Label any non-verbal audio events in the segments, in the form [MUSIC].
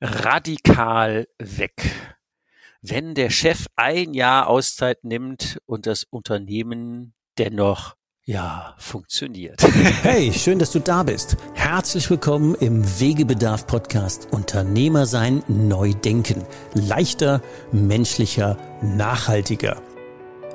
radikal weg. Wenn der Chef ein Jahr Auszeit nimmt und das Unternehmen dennoch ja, funktioniert. [LAUGHS] Hey, schön, dass du da bist. Herzlich willkommen im Wegebedarf Podcast Unternehmer sein, neu denken. Leichter, menschlicher, nachhaltiger.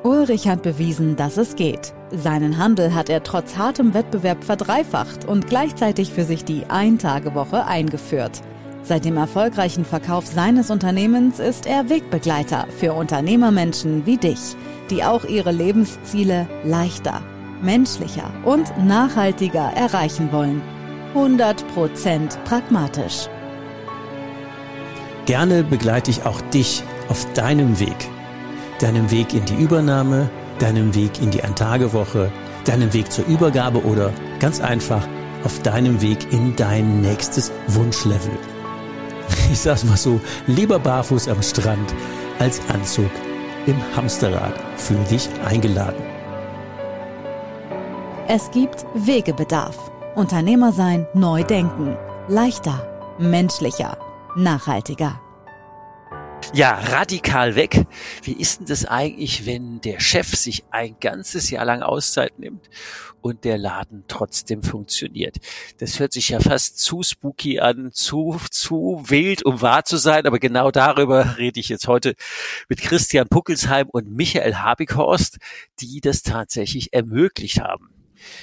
Ulrich hat bewiesen, dass es geht. Seinen Handel hat er trotz hartem Wettbewerb verdreifacht und gleichzeitig für sich die Ein-Tage-Woche eingeführt. Seit dem erfolgreichen Verkauf seines Unternehmens ist er Wegbegleiter für Unternehmermenschen wie dich, die auch ihre Lebensziele leichter, menschlicher und nachhaltiger erreichen wollen. 100% pragmatisch. Gerne begleite ich auch dich auf deinem Weg. Deinem Weg in die Übernahme, deinem Weg in die Eintagewoche, deinem Weg zur Übergabe oder ganz einfach auf deinem Weg in dein nächstes Wunschlevel [LAUGHS] ich sag's mal so, lieber barfuß am Strand als Anzug im Hamsterrad. Fühl dich eingeladen. Es gibt Wegebedarf. Unternehmer sein, neu denken. Leichter, menschlicher, nachhaltiger. Ja, radikal weg. Wie ist denn das eigentlich, wenn der Chef sich ein ganzes Jahr lang Auszeit nimmt und der Laden trotzdem funktioniert? Das hört sich ja fast zu spooky an, zu, zu wild, um wahr zu sein. Aber genau darüber rede ich jetzt heute mit Christian Puckelsheim und Michael Habighorst, die das tatsächlich ermöglicht haben.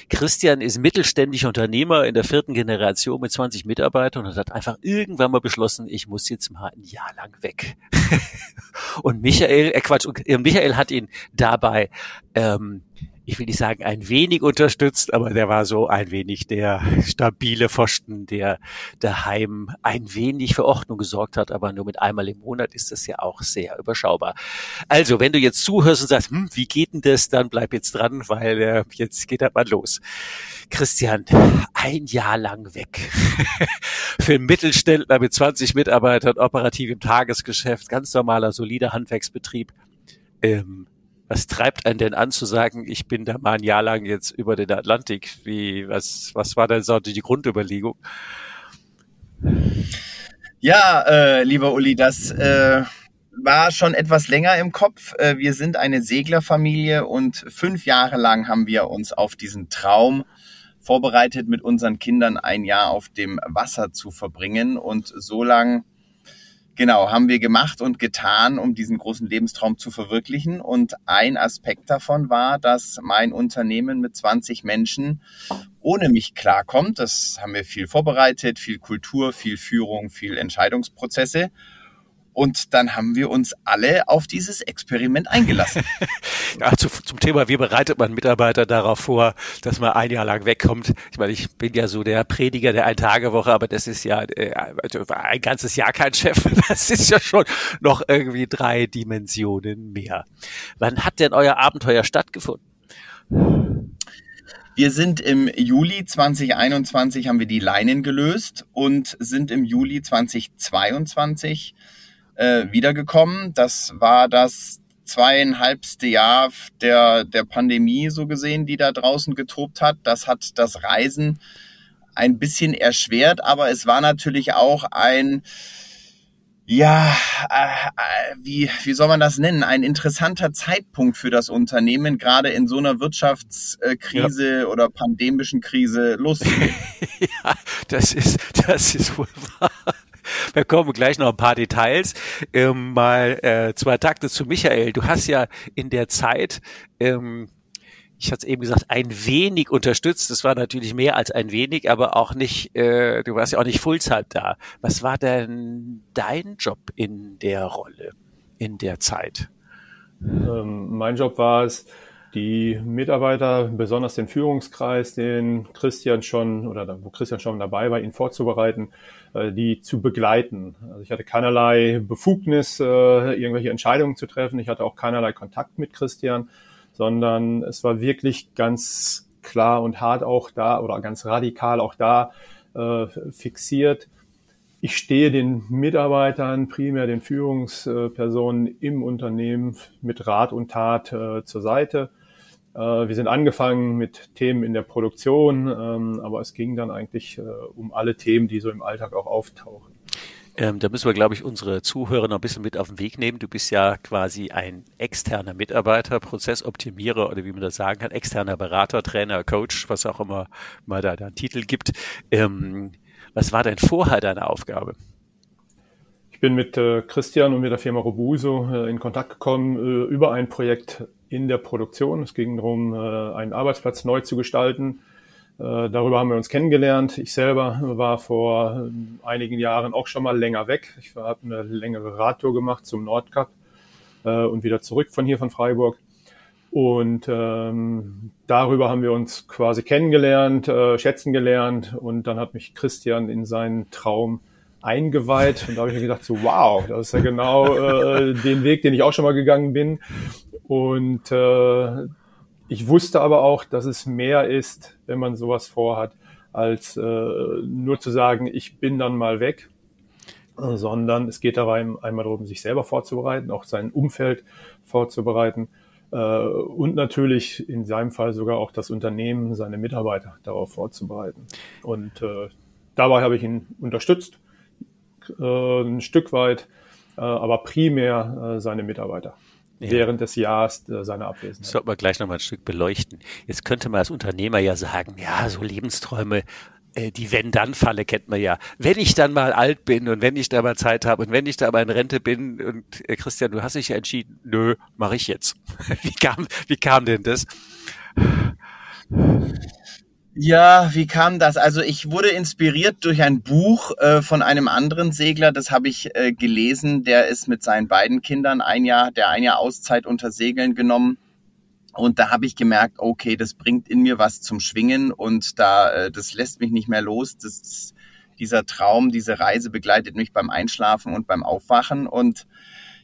Christian ist mittelständischer Unternehmer in der vierten Generation mit 20 Mitarbeitern und hat einfach irgendwann mal beschlossen, ich muss jetzt mal ein Jahr lang weg. [LAUGHS] und Michael, äh Quatsch, Michael hat ihn dabei ähm, ich will nicht sagen ein wenig unterstützt, aber der war so ein wenig der stabile Pfosten, der daheim ein wenig für Ordnung gesorgt hat, aber nur mit einmal im Monat ist das ja auch sehr überschaubar. Also, wenn du jetzt zuhörst und sagst, hm, wie geht denn das, dann bleib jetzt dran, weil äh, jetzt geht das mal los. Christian, ein Jahr lang weg. [LAUGHS] für Mittelständler mit 20 Mitarbeitern, operativ im Tagesgeschäft, ganz normaler, solider Handwerksbetrieb. Ähm, was treibt einen denn an zu sagen, ich bin da mal ein Jahr lang jetzt über den Atlantik? Wie, was, was war denn so die Grundüberlegung? Ja, äh, lieber Uli, das äh, war schon etwas länger im Kopf. Äh, wir sind eine Seglerfamilie und fünf Jahre lang haben wir uns auf diesen Traum vorbereitet, mit unseren Kindern ein Jahr auf dem Wasser zu verbringen. Und so lang Genau, haben wir gemacht und getan, um diesen großen Lebenstraum zu verwirklichen. Und ein Aspekt davon war, dass mein Unternehmen mit 20 Menschen ohne mich klarkommt. Das haben wir viel vorbereitet, viel Kultur, viel Führung, viel Entscheidungsprozesse. Und dann haben wir uns alle auf dieses Experiment eingelassen. [LAUGHS] ja, zu, zum Thema, wie bereitet man Mitarbeiter darauf vor, dass man ein Jahr lang wegkommt? Ich meine, ich bin ja so der Prediger der Ein-Tage-Woche, aber das ist ja äh, also ein ganzes Jahr kein Chef. [LAUGHS] Das ist ja schon noch irgendwie drei Dimensionen mehr. Wann hat denn euer Abenteuer stattgefunden? Wir sind im Juli 2021 haben wir die Leinen gelöst und sind im Juli 2022 äh, wiedergekommen. Das war das zweieinhalbste Jahr der, der Pandemie so gesehen, die da draußen getobt hat. Das hat das Reisen ein bisschen erschwert, aber es war natürlich auch ein, ja, äh, wie, wie soll man das nennen? Ein interessanter Zeitpunkt für das Unternehmen, gerade in so einer Wirtschaftskrise ja. oder pandemischen Krise [LAUGHS] loszugehen. ja, das ist, das ist wohl wahr. [LAUGHS] Wir kommen gleich noch ein paar Details. Ähm, mal äh, zwei Takte zu Michael. Du hast ja in der Zeit, ähm, ich hatte es eben gesagt, ein wenig unterstützt. Das war natürlich mehr als ein wenig, aber auch nicht, äh, du warst ja auch nicht Fullzeit da. Was war denn dein Job in der Rolle, in der Zeit? Ähm, mein Job war es, die Mitarbeiter, besonders den Führungskreis, den Christian schon oder wo Christian schon dabei war, ihn vorzubereiten, äh, die zu begleiten. Also ich hatte keinerlei Befugnis, äh, irgendwelche Entscheidungen zu treffen. Ich hatte auch keinerlei Kontakt mit Christian, sondern es war wirklich ganz klar und hart auch da oder ganz radikal auch da äh, fixiert. Ich stehe den Mitarbeitern, primär den Führungspersonen im Unternehmen mit Rat und Tat zur Seite wir sind angefangen mit Themen in der Produktion, ähm, aber es ging dann eigentlich äh, um alle Themen, die so im Alltag auch auftauchen. Ähm, da müssen wir, glaube ich, unsere Zuhörer noch ein bisschen mit auf den Weg nehmen. Du bist ja quasi ein externer Mitarbeiter, Prozessoptimierer oder wie man das sagen kann, externer Berater, Trainer, Coach, was auch immer mal da einen Titel gibt. Ähm, was war denn vorher deine Aufgabe? Ich bin mit äh, Christian und mit der Firma Robuso äh, in Kontakt gekommen äh, über ein Projekt in der Produktion. Es ging darum, äh, einen Arbeitsplatz neu zu gestalten äh, darüber haben wir uns kennengelernt. Ich selber war vor äh, einigen Jahren auch schon mal länger weg. Ich habe eine längere Radtour gemacht zum Nordkap und wieder zurück von hier von Freiburg. Und ähm, darüber haben wir uns quasi kennengelernt, äh, schätzen gelernt. Und dann hat mich Christian in seinen Traum eingeweiht. Und da habe ich mir gedacht, so wow, das ist ja genau äh, den Weg, den ich auch schon mal gegangen bin. Und äh, ich wusste aber auch, dass es mehr ist, wenn man sowas vorhat, als äh, nur zu sagen, ich bin dann mal weg, sondern es geht dabei einmal darum, sich selber vorzubereiten, auch sein Umfeld vorzubereiten äh, und natürlich in seinem Fall sogar auch das Unternehmen, seine Mitarbeiter darauf vorzubereiten. Und äh, dabei habe ich ihn unterstützt, äh, ein Stück weit, äh, aber primär äh, seine Mitarbeiter ja. während des Jahres äh, seiner Abwesenheit. Das sollten wir gleich nochmal ein Stück beleuchten. Jetzt könnte man als Unternehmer ja sagen, ja, so Lebensträume, äh, die Wenn-Dann-Falle kennt man ja. Wenn ich dann mal alt bin und wenn ich da mal Zeit habe und wenn ich da mal in Rente bin und äh, Christian, du hast dich ja entschieden, nö, mache ich jetzt. [LAUGHS] wie kam, wie kam denn das? Ja, wie kam das? Also ich wurde inspiriert durch ein Buch äh, von einem anderen Segler, das habe ich äh, gelesen, der ist mit seinen beiden Kindern ein Jahr, der ein Jahr Auszeit unter Segeln genommen. Und da habe ich gemerkt, okay, das bringt in mir was zum Schwingen und da äh, das lässt mich nicht mehr los. Das, dieser Traum, diese Reise begleitet mich beim Einschlafen und beim Aufwachen und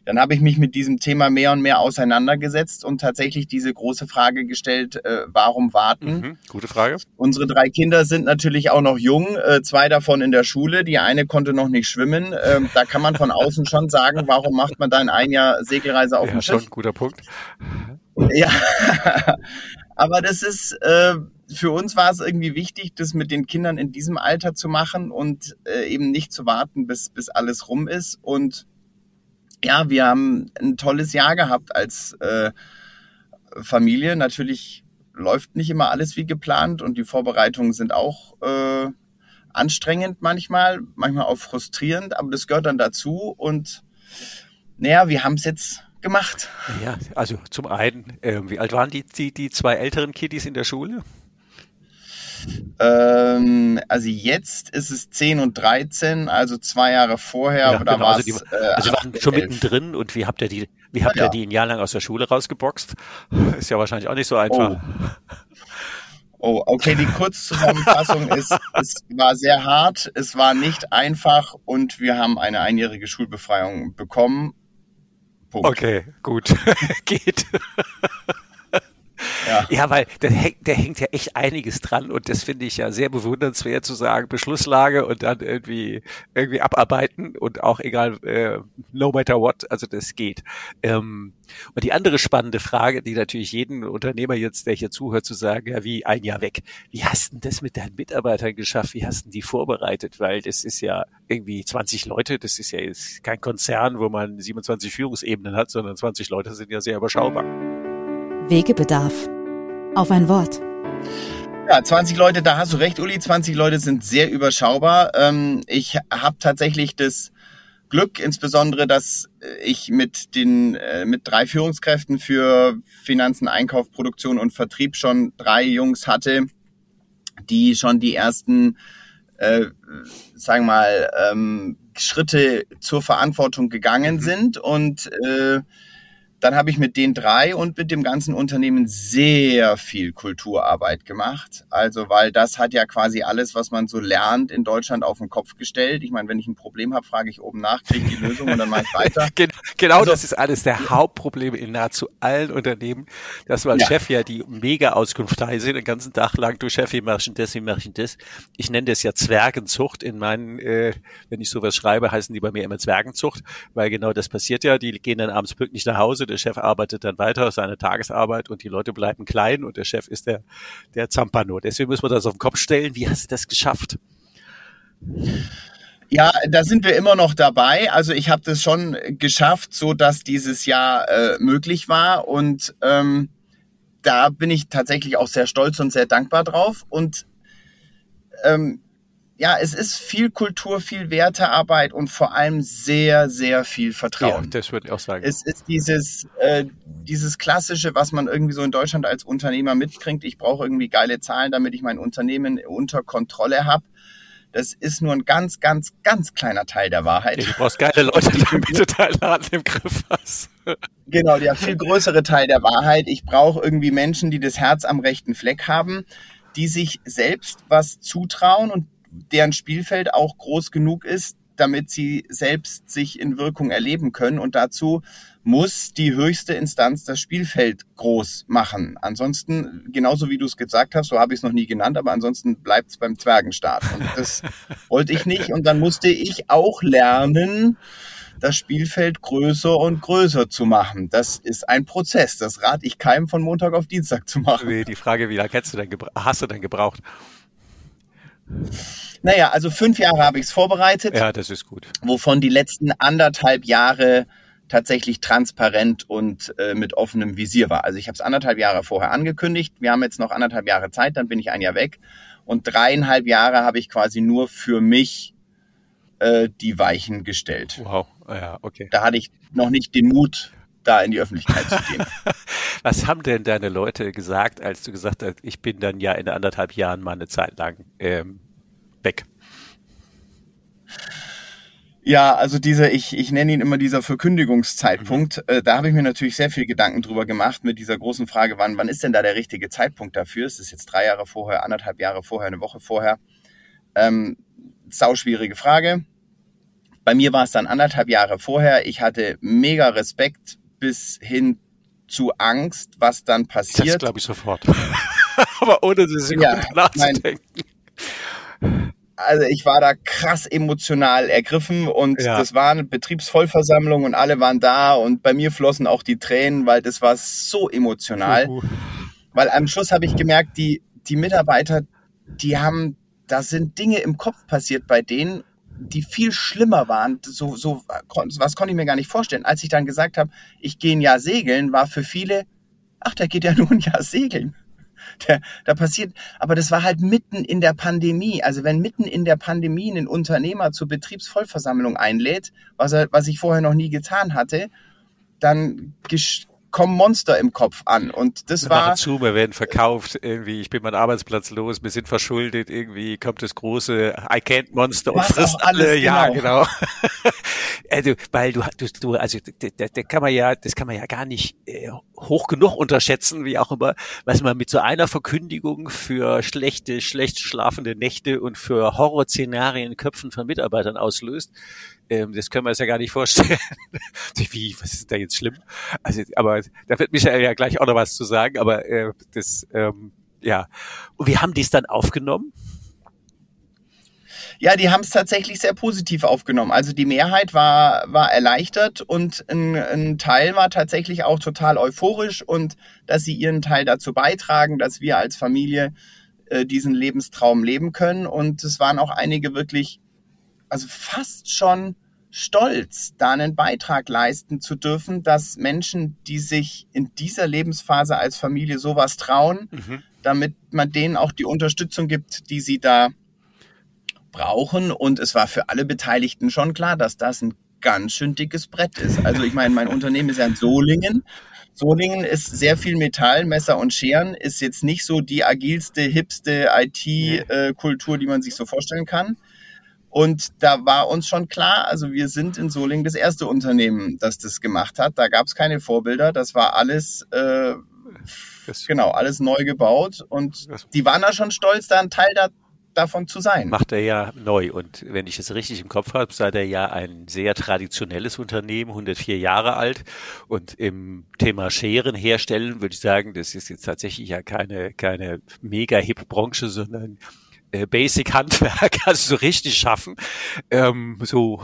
dann habe ich mich mit diesem Thema mehr und mehr auseinandergesetzt und tatsächlich diese große Frage gestellt, äh, warum warten? Mhm, gute Frage. Unsere drei Kinder sind natürlich auch noch jung, äh, zwei davon in der Schule, die eine konnte noch nicht schwimmen. Ähm, da kann man von außen schon sagen, warum macht man dann ein Jahr Segelreise auf ja, dem Schiff? Schon guter Punkt. Ja, [LAUGHS] aber das ist, äh, für uns war es irgendwie wichtig, das mit den Kindern in diesem Alter zu machen und äh, eben nicht zu warten, bis, bis alles rum ist. Und ja, wir haben ein tolles Jahr gehabt als äh, Familie. Natürlich läuft nicht immer alles wie geplant und die Vorbereitungen sind auch äh, anstrengend manchmal, manchmal auch frustrierend, aber das gehört dann dazu und naja, wir haben es jetzt gemacht. Ja, also zum einen, äh, wie alt waren die, die, die zwei älteren Kiddies in der Schule? Ähm, also jetzt ist es 10 und 13, also zwei Jahre vorher. Ja, da genau, war also, die, äh, also waren schon 11. mittendrin und wie habt ihr die, wie habt ja. ihr die ein Jahr lang aus der Schule rausgeboxt? [LAUGHS] Ist ja wahrscheinlich auch nicht so einfach. Oh. Oh, okay, die Kurzzusammenfassung [LAUGHS] ist, es war sehr hart, es war nicht einfach und wir haben eine einjährige Schulbefreiung bekommen. Punkt. Okay, gut. [LAUGHS] Geht. Ja, ja weil da hängt, da hängt ja echt einiges dran und das finde ich ja sehr bewundernswert zu sagen, Beschlusslage und dann irgendwie, irgendwie abarbeiten und auch egal, äh, no matter what, also das geht. Ähm, und die andere spannende Frage, die natürlich jeden Unternehmer jetzt, der hier zuhört, zu sagen, ja, wie ein Jahr weg. Wie hast du das mit deinen Mitarbeitern geschafft? Wie hast du die vorbereitet? Weil das ist ja irgendwie 20 Leute, das ist ja jetzt kein Konzern, wo man 27 Führungsebenen hat, sondern 20 Leute sind ja sehr überschaubar. Wegebedarf. Auf ein Wort. Ja, 20 Leute, da hast du recht, Uli. 20 Leute sind sehr überschaubar. Ähm, ich habe tatsächlich das Glück, insbesondere, dass ich mit den äh, mit drei Führungskräften für Finanzen, Einkauf, Produktion und Vertrieb schon drei Jungs hatte, die schon die ersten, äh, sagen wir mal, ähm, Schritte zur Verantwortung gegangen mhm. sind und äh, dann habe ich mit den drei und mit dem ganzen Unternehmen sehr viel Kulturarbeit gemacht. Also, weil das hat ja quasi alles, was man so lernt, in Deutschland auf den Kopf gestellt. Ich meine, wenn ich ein Problem habe, frage ich oben nach, kriege die Lösung und dann mache ich weiter. [LAUGHS] genau, also, das ist alles der Hauptproblem in nahezu allen Unternehmen, dass du als ja. Chef ja die Mega-Auskunft heißt, den ganzen Tag lang, du Chef, wie mach ich das, wie mach ich das. Ich nenne das ja Zwergenzucht in meinen, äh, wenn ich sowas schreibe, heißen die bei mir immer Zwergenzucht, weil genau das passiert ja, die gehen dann abends pünktlich nach Hause, der Chef arbeitet dann weiter seine Tagesarbeit und die Leute bleiben klein und der Chef ist der, der Zampano. Deswegen müssen wir das auf den Kopf stellen. Wie hast du das geschafft? Ja, da sind wir immer noch dabei. Also ich habe das schon geschafft, so dass dieses Jahr äh, möglich war und ähm, da bin ich tatsächlich auch sehr stolz und sehr dankbar drauf. Und ähm, ja, es ist viel Kultur, viel Wertearbeit und vor allem sehr, sehr viel Vertrauen. Ja, das würde ich auch sagen. Es ist dieses, äh, dieses klassische, was man irgendwie so in Deutschland als Unternehmer mitkriegt. Ich brauche irgendwie geile Zahlen, damit ich mein Unternehmen unter Kontrolle habe. Das ist nur ein ganz, ganz, ganz kleiner Teil der Wahrheit. du brauchst geile Leute, [LAUGHS] damit du deinen Laden im Griff hast. Genau, der viel größere Teil der Wahrheit. Ich brauche irgendwie Menschen, die das Herz am rechten Fleck haben, die sich selbst was zutrauen und deren Spielfeld auch groß genug ist, damit sie selbst sich in Wirkung erleben können. Und dazu muss die höchste Instanz das Spielfeld groß machen. Ansonsten, genauso wie du es gesagt hast, so habe ich es noch nie genannt, aber ansonsten bleibt es beim Zwergenstaat. Und das [LAUGHS] wollte ich nicht. Und dann musste ich auch lernen, das Spielfeld größer und größer zu machen. Das ist ein Prozess. Das rate ich keinem von Montag auf Dienstag zu machen. Nee, die Frage, wie lange hast du denn gebraucht? Naja, also fünf Jahre habe ich es vorbereitet. Ja, das ist gut. Wovon die letzten anderthalb Jahre tatsächlich transparent und äh, mit offenem Visier war. Also ich habe es anderthalb Jahre vorher angekündigt. Wir haben jetzt noch anderthalb Jahre Zeit, dann bin ich ein Jahr weg. Und dreieinhalb Jahre habe ich quasi nur für mich äh, die Weichen gestellt. Wow, ja, okay. Da hatte ich noch nicht den Mut, da in die Öffentlichkeit zu gehen. [LAUGHS] Was haben denn deine Leute gesagt, als du gesagt hast, ich bin dann ja in anderthalb Jahren mal eine Zeit lang ähm, weg? Ja, also dieser, ich, ich nenne ihn immer dieser Verkündigungszeitpunkt. Mhm. Äh, da habe ich mir natürlich sehr viel Gedanken drüber gemacht mit dieser großen Frage, wann, wann ist denn da der richtige Zeitpunkt dafür? Es ist jetzt drei Jahre vorher, anderthalb Jahre vorher, eine Woche vorher. Ähm, sau schwierige Frage. Bei mir war es dann anderthalb Jahre vorher. Ich hatte mega Respekt bis hin zu Angst, was dann passiert. Das glaube ich sofort. [LAUGHS] Aber ohne eine Sekunde ja, nachzudenken. Mein, also ich war da krass emotional ergriffen und ja. das war eine Betriebsvollversammlung und alle waren da und bei mir flossen auch die Tränen, weil das war so emotional. Uh. Weil am Schluss habe ich gemerkt, die, die Mitarbeiter, die haben, da sind Dinge im Kopf passiert bei denen, die viel schlimmer waren. So, so was konnte ich mir gar nicht vorstellen. Als ich dann gesagt habe, ich gehe ein Jahr segeln, war für viele, ach, der geht ja [LAUGHS] nur ein Jahr segeln. Der, da passiert, aber das war halt mitten in der Pandemie. Also wenn mitten in der Pandemie ein Unternehmer zur Betriebsvollversammlung einlädt, was er, was ich vorher noch nie getan hatte, dann kommen Monster im Kopf an. Und das wir war. zu, wir werden verkauft, irgendwie, ich bin mein Arbeitsplatz los, wir sind verschuldet, irgendwie kommt das große I can't Monster und frisst alle. Genau. Ja, genau. [LAUGHS] also, weil du, du, du also da, da kann man ja, das kann man ja gar nicht äh, hoch genug unterschätzen, wie auch immer, was man mit so einer Verkündigung für schlechte, schlecht schlafende Nächte und für Horrorszenarien in Köpfen von Mitarbeitern auslöst. Ähm, das können wir uns ja gar nicht vorstellen. [LAUGHS] Wie, was ist da jetzt schlimm? Also, aber da wird Michael ja gleich auch noch was zu sagen, aber äh, das, ähm, ja. Und wie haben die es dann aufgenommen? Ja, die haben es tatsächlich sehr positiv aufgenommen. Also die Mehrheit war, war erleichtert und ein, ein Teil war tatsächlich auch total euphorisch und dass sie ihren Teil dazu beitragen, dass wir als Familie äh, diesen Lebenstraum leben können. Und es waren auch einige wirklich also fast schon stolz, da einen Beitrag leisten zu dürfen, dass Menschen, die sich in dieser Lebensphase als Familie sowas trauen, mhm. damit man denen auch die Unterstützung gibt, die sie da brauchen. Und es war für alle Beteiligten schon klar, dass das ein ganz schön dickes Brett ist. Also ich meine, mein [LAUGHS] Unternehmen ist ja in Solingen. Solingen ist sehr viel Metall, Messer und Scheren, ist jetzt nicht so die agilste, hipste IT-Kultur, die man sich so vorstellen kann. Und da war uns schon klar, also wir sind in Solingen das erste Unternehmen, das das gemacht hat. Da gab es keine Vorbilder, das war alles, äh, genau, alles neu gebaut. Und die waren da schon stolz, da ein Teil da, davon zu sein. Macht er ja neu. Und wenn ich es richtig im Kopf habe, seid er ja ein sehr traditionelles Unternehmen, 104 Jahre alt. Und im Thema Scheren herstellen, würde ich sagen, das ist jetzt tatsächlich ja keine, keine mega hip Branche, sondern äh, Basic-Handwerk, [LAUGHS] also so richtig schaffen, ähm, so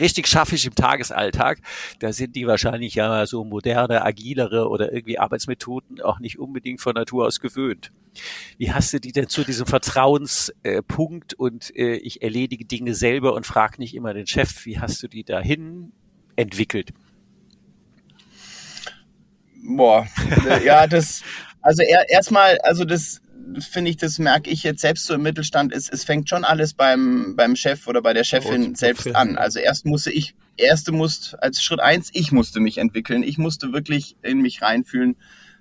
richtig schaffe ich im Tagesalltag, da sind die wahrscheinlich ja so moderne, agilere oder irgendwie Arbeitsmethoden auch nicht unbedingt von Natur aus gewöhnt. Wie hast du die denn zu diesem Vertrauenspunkt und äh, ich erledige Dinge selber und frage nicht immer den Chef, wie hast du die dahin entwickelt? Boah, ja, das, also er, erstmal, also das finde ich, das merke ich jetzt selbst so im Mittelstand, ist, es fängt schon alles beim, beim Chef oder bei der Chefin oh, selbst an. Also erst musste ich, erste musste, als Schritt eins, ich musste mich entwickeln. Ich musste wirklich in mich reinfühlen.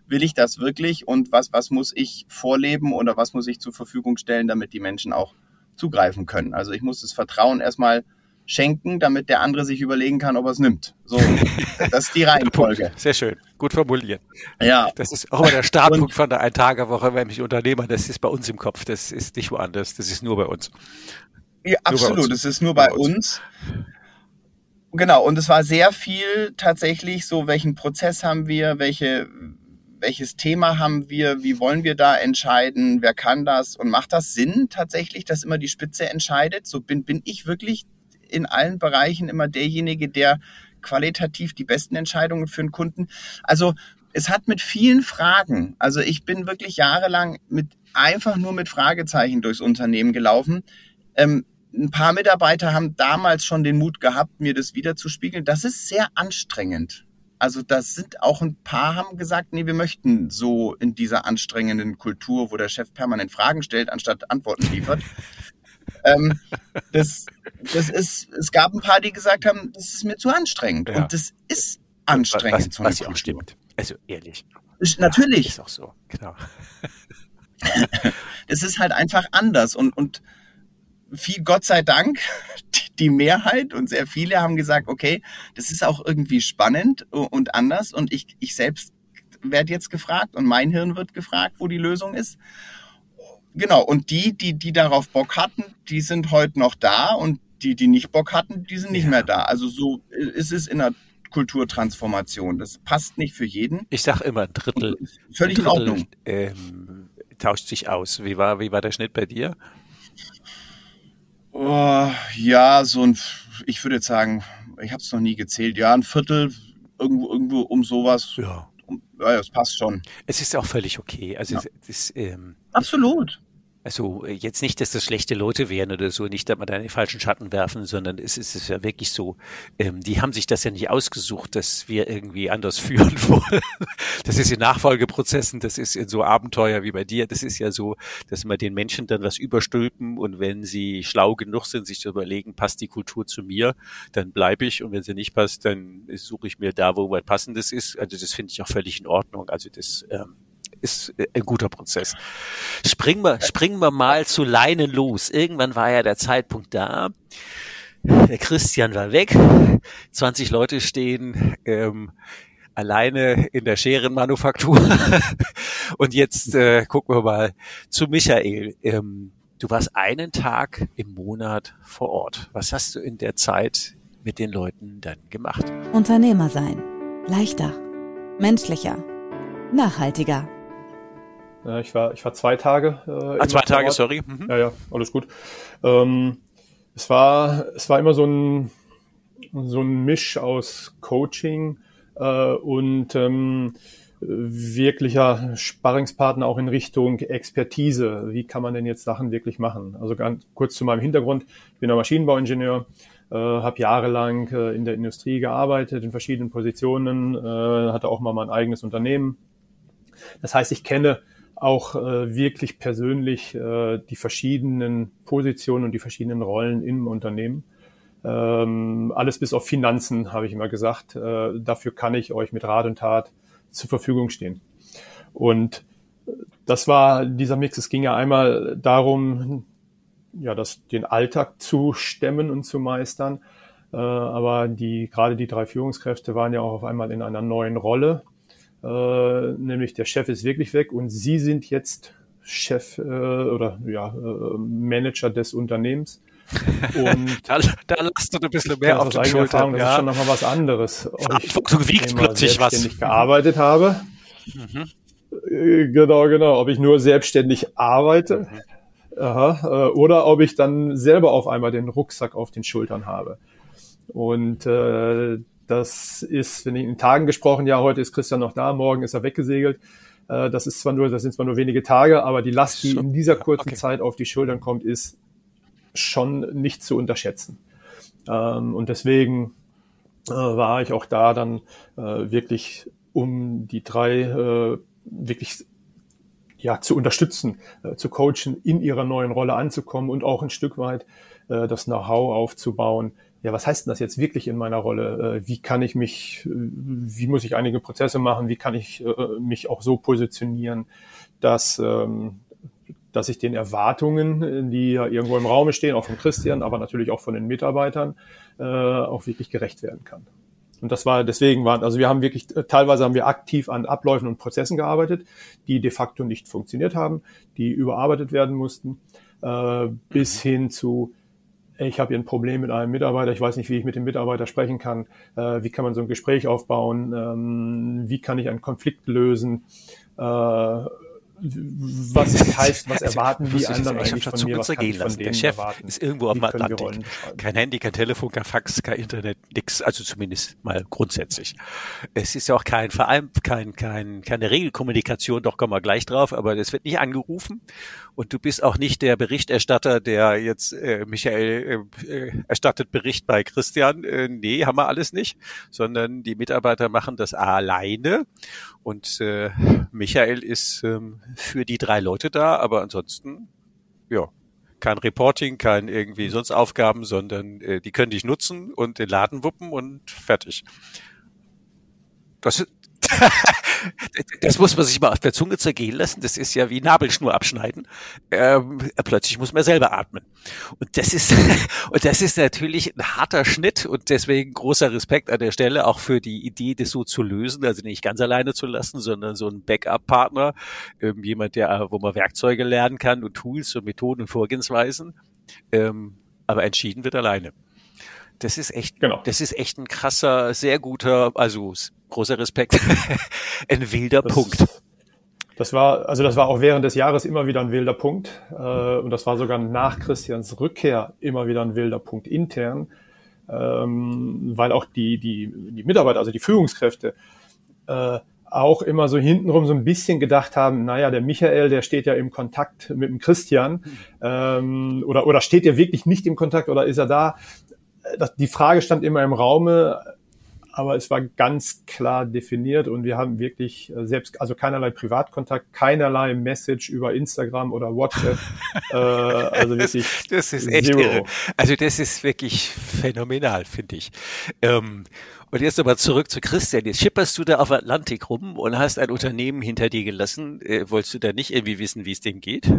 Will ich das wirklich? Und was, was muss ich vorleben oder was muss ich zur Verfügung stellen, damit die Menschen auch zugreifen können? Also ich muss das Vertrauen erstmal schenken, damit der andere sich überlegen kann, ob er es nimmt. So, [LAUGHS] das ist die Reihenfolge. Sehr schön, gut formuliert. Ja. Das ist auch immer der Startpunkt von der Ein-Tage-Woche, wenn ich Unternehmer, das ist bei uns im Kopf, das ist nicht woanders, das ist nur bei uns. Ja, absolut, das ist nur bei, bei uns. uns. Genau, und es war sehr viel tatsächlich so, welchen Prozess haben wir, welche, welches Thema haben wir, wie wollen wir da entscheiden, wer kann das und macht das Sinn tatsächlich, dass immer die Spitze entscheidet? So bin, bin ich wirklich in allen Bereichen immer derjenige, der qualitativ die besten Entscheidungen für den Kunden. Also es hat mit vielen Fragen, also ich bin wirklich jahrelang mit einfach nur mit Fragezeichen durchs Unternehmen gelaufen. Ähm, ein paar Mitarbeiter haben damals schon den Mut gehabt, mir das wiederzuspiegeln. Das ist sehr anstrengend. Also das sind auch ein paar haben gesagt, nee, wir möchten so in dieser anstrengenden Kultur, wo der Chef permanent Fragen stellt, anstatt Antworten liefert. Ähm, das, das ist, es gab ein paar, die gesagt haben, das ist mir zu anstrengend. Ja. Und das ist anstrengend. Was, was ja auch stimmt. Also ehrlich. Ist, natürlich. Ist auch so, genau. [LAUGHS] das ist halt einfach anders. Und, und viel Gott sei Dank, [LAUGHS] die Mehrheit und sehr viele haben gesagt, okay, das ist auch irgendwie spannend und anders. Und ich, ich selbst werde jetzt gefragt und mein Hirn wird gefragt, wo die Lösung ist. Genau, und die, die, die darauf Bock hatten, die sind heute noch da und die, die nicht Bock hatten, die sind nicht ja. mehr da. Also so ist es in der Kulturtransformation. Das passt nicht für jeden. Ich sag immer, ein Drittel. Völlig Drittel, in Ordnung. Ähm, tauscht sich aus. Wie war, wie war der Schnitt bei dir? Oh, ja, so ein, ich würde jetzt sagen, ich habe es noch nie gezählt. Ja, ein Viertel, irgendwo, irgendwo um sowas. Ja. ja, das passt schon. Es ist auch völlig okay. Also ja. es, es, ähm, Absolut. Also äh, jetzt nicht, dass das schlechte Leute wären oder so, nicht, dass man da in den falschen Schatten werfen, sondern es ist, ja wirklich so, ähm, die haben sich das ja nicht ausgesucht, dass wir irgendwie anders [LAUGHS] führen wollen. Das ist in Nachfolgeprozessen, das ist in so Abenteuer wie bei dir, das ist ja so, dass man den Menschen dann was überstülpen und wenn sie schlau genug sind, sich zu überlegen, passt die Kultur zu mir, dann bleibe ich und wenn sie nicht passt, dann suche ich mir da, wo was passendes ist. Also das finde ich auch völlig in Ordnung. Also das ähm, ist äh, ein guter Prozess. Springen wir, springen wir mal zu Leine los. Irgendwann war ja der Zeitpunkt da. Der Christian war weg. 20 Leute stehen ähm, alleine in der Scherenmanufaktur. [LAUGHS] Und jetzt äh, gucken wir mal zu Michael. Ähm, du warst einen Tag im Monat vor Ort. Was hast du in der Zeit mit den Leuten dann gemacht? Unternehmer sein. Leichter. Menschlicher. Nachhaltiger. Ja, ich war, ich war zwei Tage. Äh, ah, zwei Tage, sorry. Mhm. Ja, ja, alles gut. Ähm, es war, es war immer so ein, so ein Misch aus Coaching äh, und ähm, wirklicher Sparringspartner auch in Richtung Expertise. Wie kann man denn jetzt Sachen wirklich machen? Also ganz kurz zu meinem Hintergrund. Ich bin ein Maschinenbauingenieur, äh, habe jahrelang äh, in der Industrie gearbeitet, in verschiedenen Positionen, äh, hatte auch mal mein eigenes Unternehmen. Das heißt, ich kenne auch äh, wirklich persönlich äh, die verschiedenen Positionen und die verschiedenen Rollen im Unternehmen. Ähm, alles bis auf Finanzen, habe ich immer gesagt. Äh, dafür kann ich euch mit Rat und Tat zur Verfügung stehen. Und das war dieser Mix. Es ging ja einmal darum, ja, das, den Alltag zu stemmen und zu meistern. Äh, aber die, gerade die drei Führungskräfte waren ja auch auf einmal in einer neuen Rolle äh, nämlich der Chef ist wirklich weg und Sie sind jetzt Chef äh, oder ja, äh, Manager des Unternehmens. [LAUGHS] Und da, da lasst du ein bisschen mehr auf die Schulter. Erfahrung, das ja. ist schon nochmal was anderes. Verantwortung wiegt plötzlich was. Wenn ich gearbeitet habe. Mhm. Äh, genau, genau. Ob ich nur selbstständig arbeite. Mhm Aha, äh, oder ob ich dann selber auf einmal den Rucksack auf den Schultern habe. Und äh, das ist, wenn ich in Tagen gesprochen, ja, heute ist Christian noch da, morgen ist er weggesegelt. Äh, das ist zwar nur, das sind zwar nur wenige Tage, aber die Last, die in dieser kurzen okay. Zeit auf die Schultern kommt, ist schon nicht zu unterschätzen. Ähm, und deswegen äh, war ich auch da dann äh, wirklich um die drei äh, wirklich ja, zu unterstützen, äh, zu coachen, in ihrer neuen Rolle anzukommen und auch ein Stück weit äh, das Know-how aufzubauen. Ja, was heißt denn das jetzt wirklich in meiner Rolle? Äh, wie kann ich mich, äh, wie muss ich einige Prozesse machen? Wie kann ich äh, mich auch so positionieren, dass, ähm, dass ich den Erwartungen, die ja irgendwo im Raum stehen, auch von Christian, aber natürlich auch von den Mitarbeitern, auch wirklich gerecht werden kann. Und das war deswegen waren, also wir haben wirklich, teilweise haben wir aktiv an Abläufen und Prozessen gearbeitet, die de facto nicht funktioniert haben, die überarbeitet werden mussten, bis hin zu, ich habe hier ein Problem mit einem Mitarbeiter, ich weiß nicht, wie ich mit dem Mitarbeiter sprechen kann, äh, wie kann man so ein Gespräch aufbauen, ähm, wie kann ich einen Konflikt lösen, äh, was [LAUGHS] heißt, was erwarten die anderen eigentlich von mir, was kann ich von Der Chef erwarten? ist irgendwo am Atlantik. Kein Handy, kein Telefon, kein Fax, kein Internet, nix. Also zumindest mal grundsätzlich. Es ist ja auch kein Verein, kein, kein, keine Regelkommunikation, doch kommen wir gleich drauf, aber es wird nicht angerufen und du bist auch nicht der Berichterstatter, der jetzt äh, Michael äh, äh, erstattet Bericht bei Christian. Äh, nee, haben wir alles nicht, sondern die Mitarbeiter machen das alleine und äh, Michael ist ähm, für die drei Leute da, aber ansonsten, ja, kein Reporting, kein irgendwie sonst Aufgaben, sondern äh, die können dich nutzen und den Laden wuppen und fertig. Das, [LAUGHS] das muss man sich mal auf der Zunge zergehen lassen. Das ist ja wie Nabelschnur abschneiden. Ähm, plötzlich muss man selber atmen. Und das ist, [LAUGHS] und das ist natürlich ein harter Schnitt und deswegen großer Respekt an der Stelle auch für die Idee, das so zu lösen, also nicht ganz alleine zu lassen, sondern so ein Backup-Partner, ähm, jemand, der, wo man Werkzeuge lernen kann und Tools und Methoden und Vorgehensweisen. Ähm, aber entschieden wird alleine. Das ist echt, genau. das ist echt ein krasser, sehr guter, also großer Respekt, [LAUGHS] ein wilder das, Punkt. Das war, also das war auch während des Jahres immer wieder ein wilder Punkt. Äh, und das war sogar nach Christians Rückkehr immer wieder ein wilder Punkt intern, ähm, weil auch die, die, die Mitarbeiter, also die Führungskräfte, äh, auch immer so hintenrum so ein bisschen gedacht haben, naja, der Michael, der steht ja im Kontakt mit dem Christian, ähm, oder, oder steht er wirklich nicht im Kontakt oder ist er da? Das, die Frage stand immer im Raume, aber es war ganz klar definiert und wir haben wirklich äh, selbst, also keinerlei Privatkontakt, keinerlei Message über Instagram oder WhatsApp. [LAUGHS] äh, also wirklich das, das ist echt zero. irre. Also das ist wirklich phänomenal, finde ich. Ähm, und jetzt aber zurück zu Christian. Jetzt schipperst du da auf Atlantik rum und hast ein Unternehmen hinter dir gelassen. Äh, wolltest du da nicht irgendwie wissen, wie es dem geht?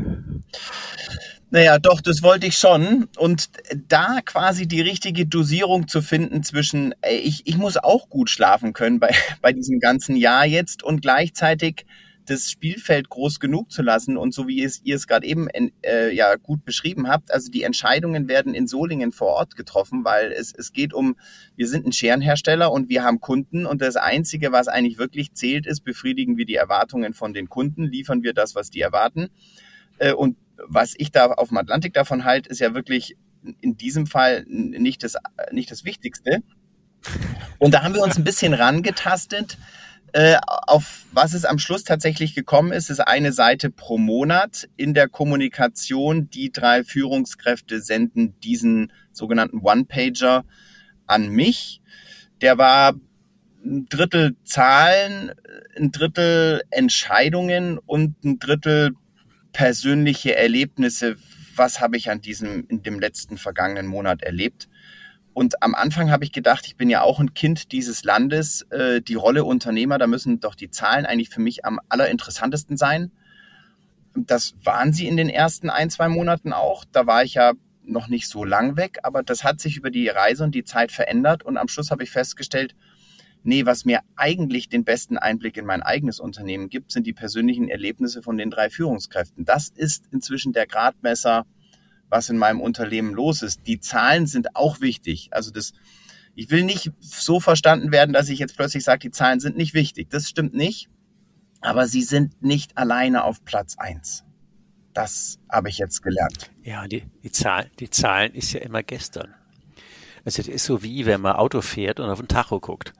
Naja, doch, das wollte ich schon. Und da quasi die richtige Dosierung zu finden zwischen, ey, ich, ich muss auch gut schlafen können bei, [LAUGHS] bei diesem ganzen Jahr jetzt und gleichzeitig das Spielfeld groß genug zu lassen und so wie es, ihr es gerade eben äh, ja gut beschrieben habt, also die Entscheidungen werden in Solingen vor Ort getroffen, weil es, es geht um, wir sind ein Scherenhersteller und wir haben Kunden und das Einzige, was eigentlich wirklich zählt, ist, befriedigen wir die Erwartungen von den Kunden, liefern wir das, was die erwarten. Äh, und was ich da auf dem Atlantik davon halte, ist ja wirklich in diesem Fall nicht das, nicht das Wichtigste. Und da haben wir uns ein bisschen rangetastet. Äh, auf was es am Schluss tatsächlich gekommen ist, ist eine Seite pro Monat in der Kommunikation. Die drei Führungskräfte senden diesen sogenannten One-Pager an mich. Der war ein Drittel Zahlen, ein Drittel Entscheidungen und ein Drittel persönliche Erlebnisse, was habe ich an diesem, in dem letzten vergangenen Monat erlebt. Und am Anfang habe ich gedacht, ich bin ja auch ein Kind dieses Landes. Äh, die Rolle Unternehmer, da müssen doch die Zahlen eigentlich für mich am allerinteressantesten sein. Das waren sie in den ersten ein, zwei Monaten auch. Da war ich ja noch nicht so lang weg, aber das hat sich über die Reise und die Zeit verändert. Und am Schluss habe ich festgestellt, Nee, was mir eigentlich den besten Einblick in mein eigenes Unternehmen gibt, sind die persönlichen Erlebnisse von den drei Führungskräften. Das ist inzwischen der Gradmesser, was in meinem Unternehmen los ist. Die Zahlen sind auch wichtig. Also das, ich will nicht so verstanden werden, dass ich jetzt plötzlich sage, die Zahlen sind nicht wichtig. Das stimmt nicht. Aber sie sind nicht alleine auf Platz eins. Das habe ich jetzt gelernt. Ja, die, die, Zahl, die Zahlen ist ja immer gestern. Also das ist so wie, wenn man Auto fährt und auf den Tacho guckt.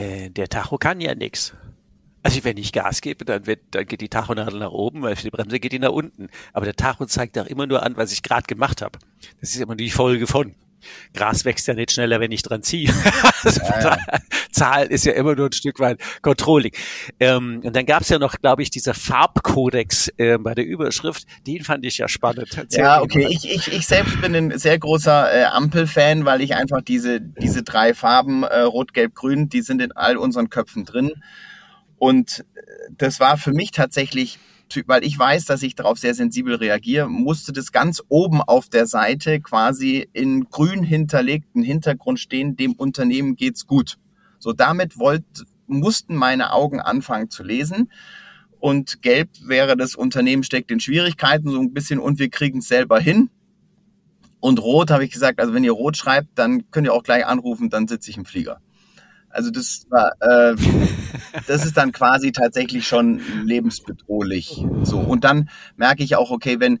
Äh, der Tacho kann ja nichts. Also wenn ich Gas gebe, dann, wird, dann geht die Tachonadel nach oben, weil für die Bremse geht die nach unten. Aber der Tacho zeigt auch immer nur an, was ich gerade gemacht habe. Das ist immer die Folge von. Gras wächst ja nicht schneller, wenn ich dran ziehe. [LAUGHS] also ja, ja. Zahl ist ja immer nur ein Stück weit Controlling. Ähm, und dann gab es ja noch, glaube ich, dieser Farbkodex äh, bei der Überschrift. Den fand ich ja spannend. Erzähl ja, okay. Ich, ich, ich selbst bin ein sehr großer äh, Ampel-Fan, weil ich einfach diese, diese drei Farben, äh, Rot, Gelb, Grün, die sind in all unseren Köpfen drin. Und äh, das war für mich tatsächlich weil ich weiß, dass ich darauf sehr sensibel reagiere, musste das ganz oben auf der Seite quasi in grün hinterlegten Hintergrund stehen, dem Unternehmen geht's gut. So damit wollt, mussten meine Augen anfangen zu lesen. Und gelb wäre das Unternehmen steckt in Schwierigkeiten so ein bisschen und wir kriegen es selber hin. Und rot habe ich gesagt, also wenn ihr rot schreibt, dann könnt ihr auch gleich anrufen, dann sitze ich im Flieger. Also das war, äh, das ist dann quasi tatsächlich schon lebensbedrohlich. So und dann merke ich auch, okay, wenn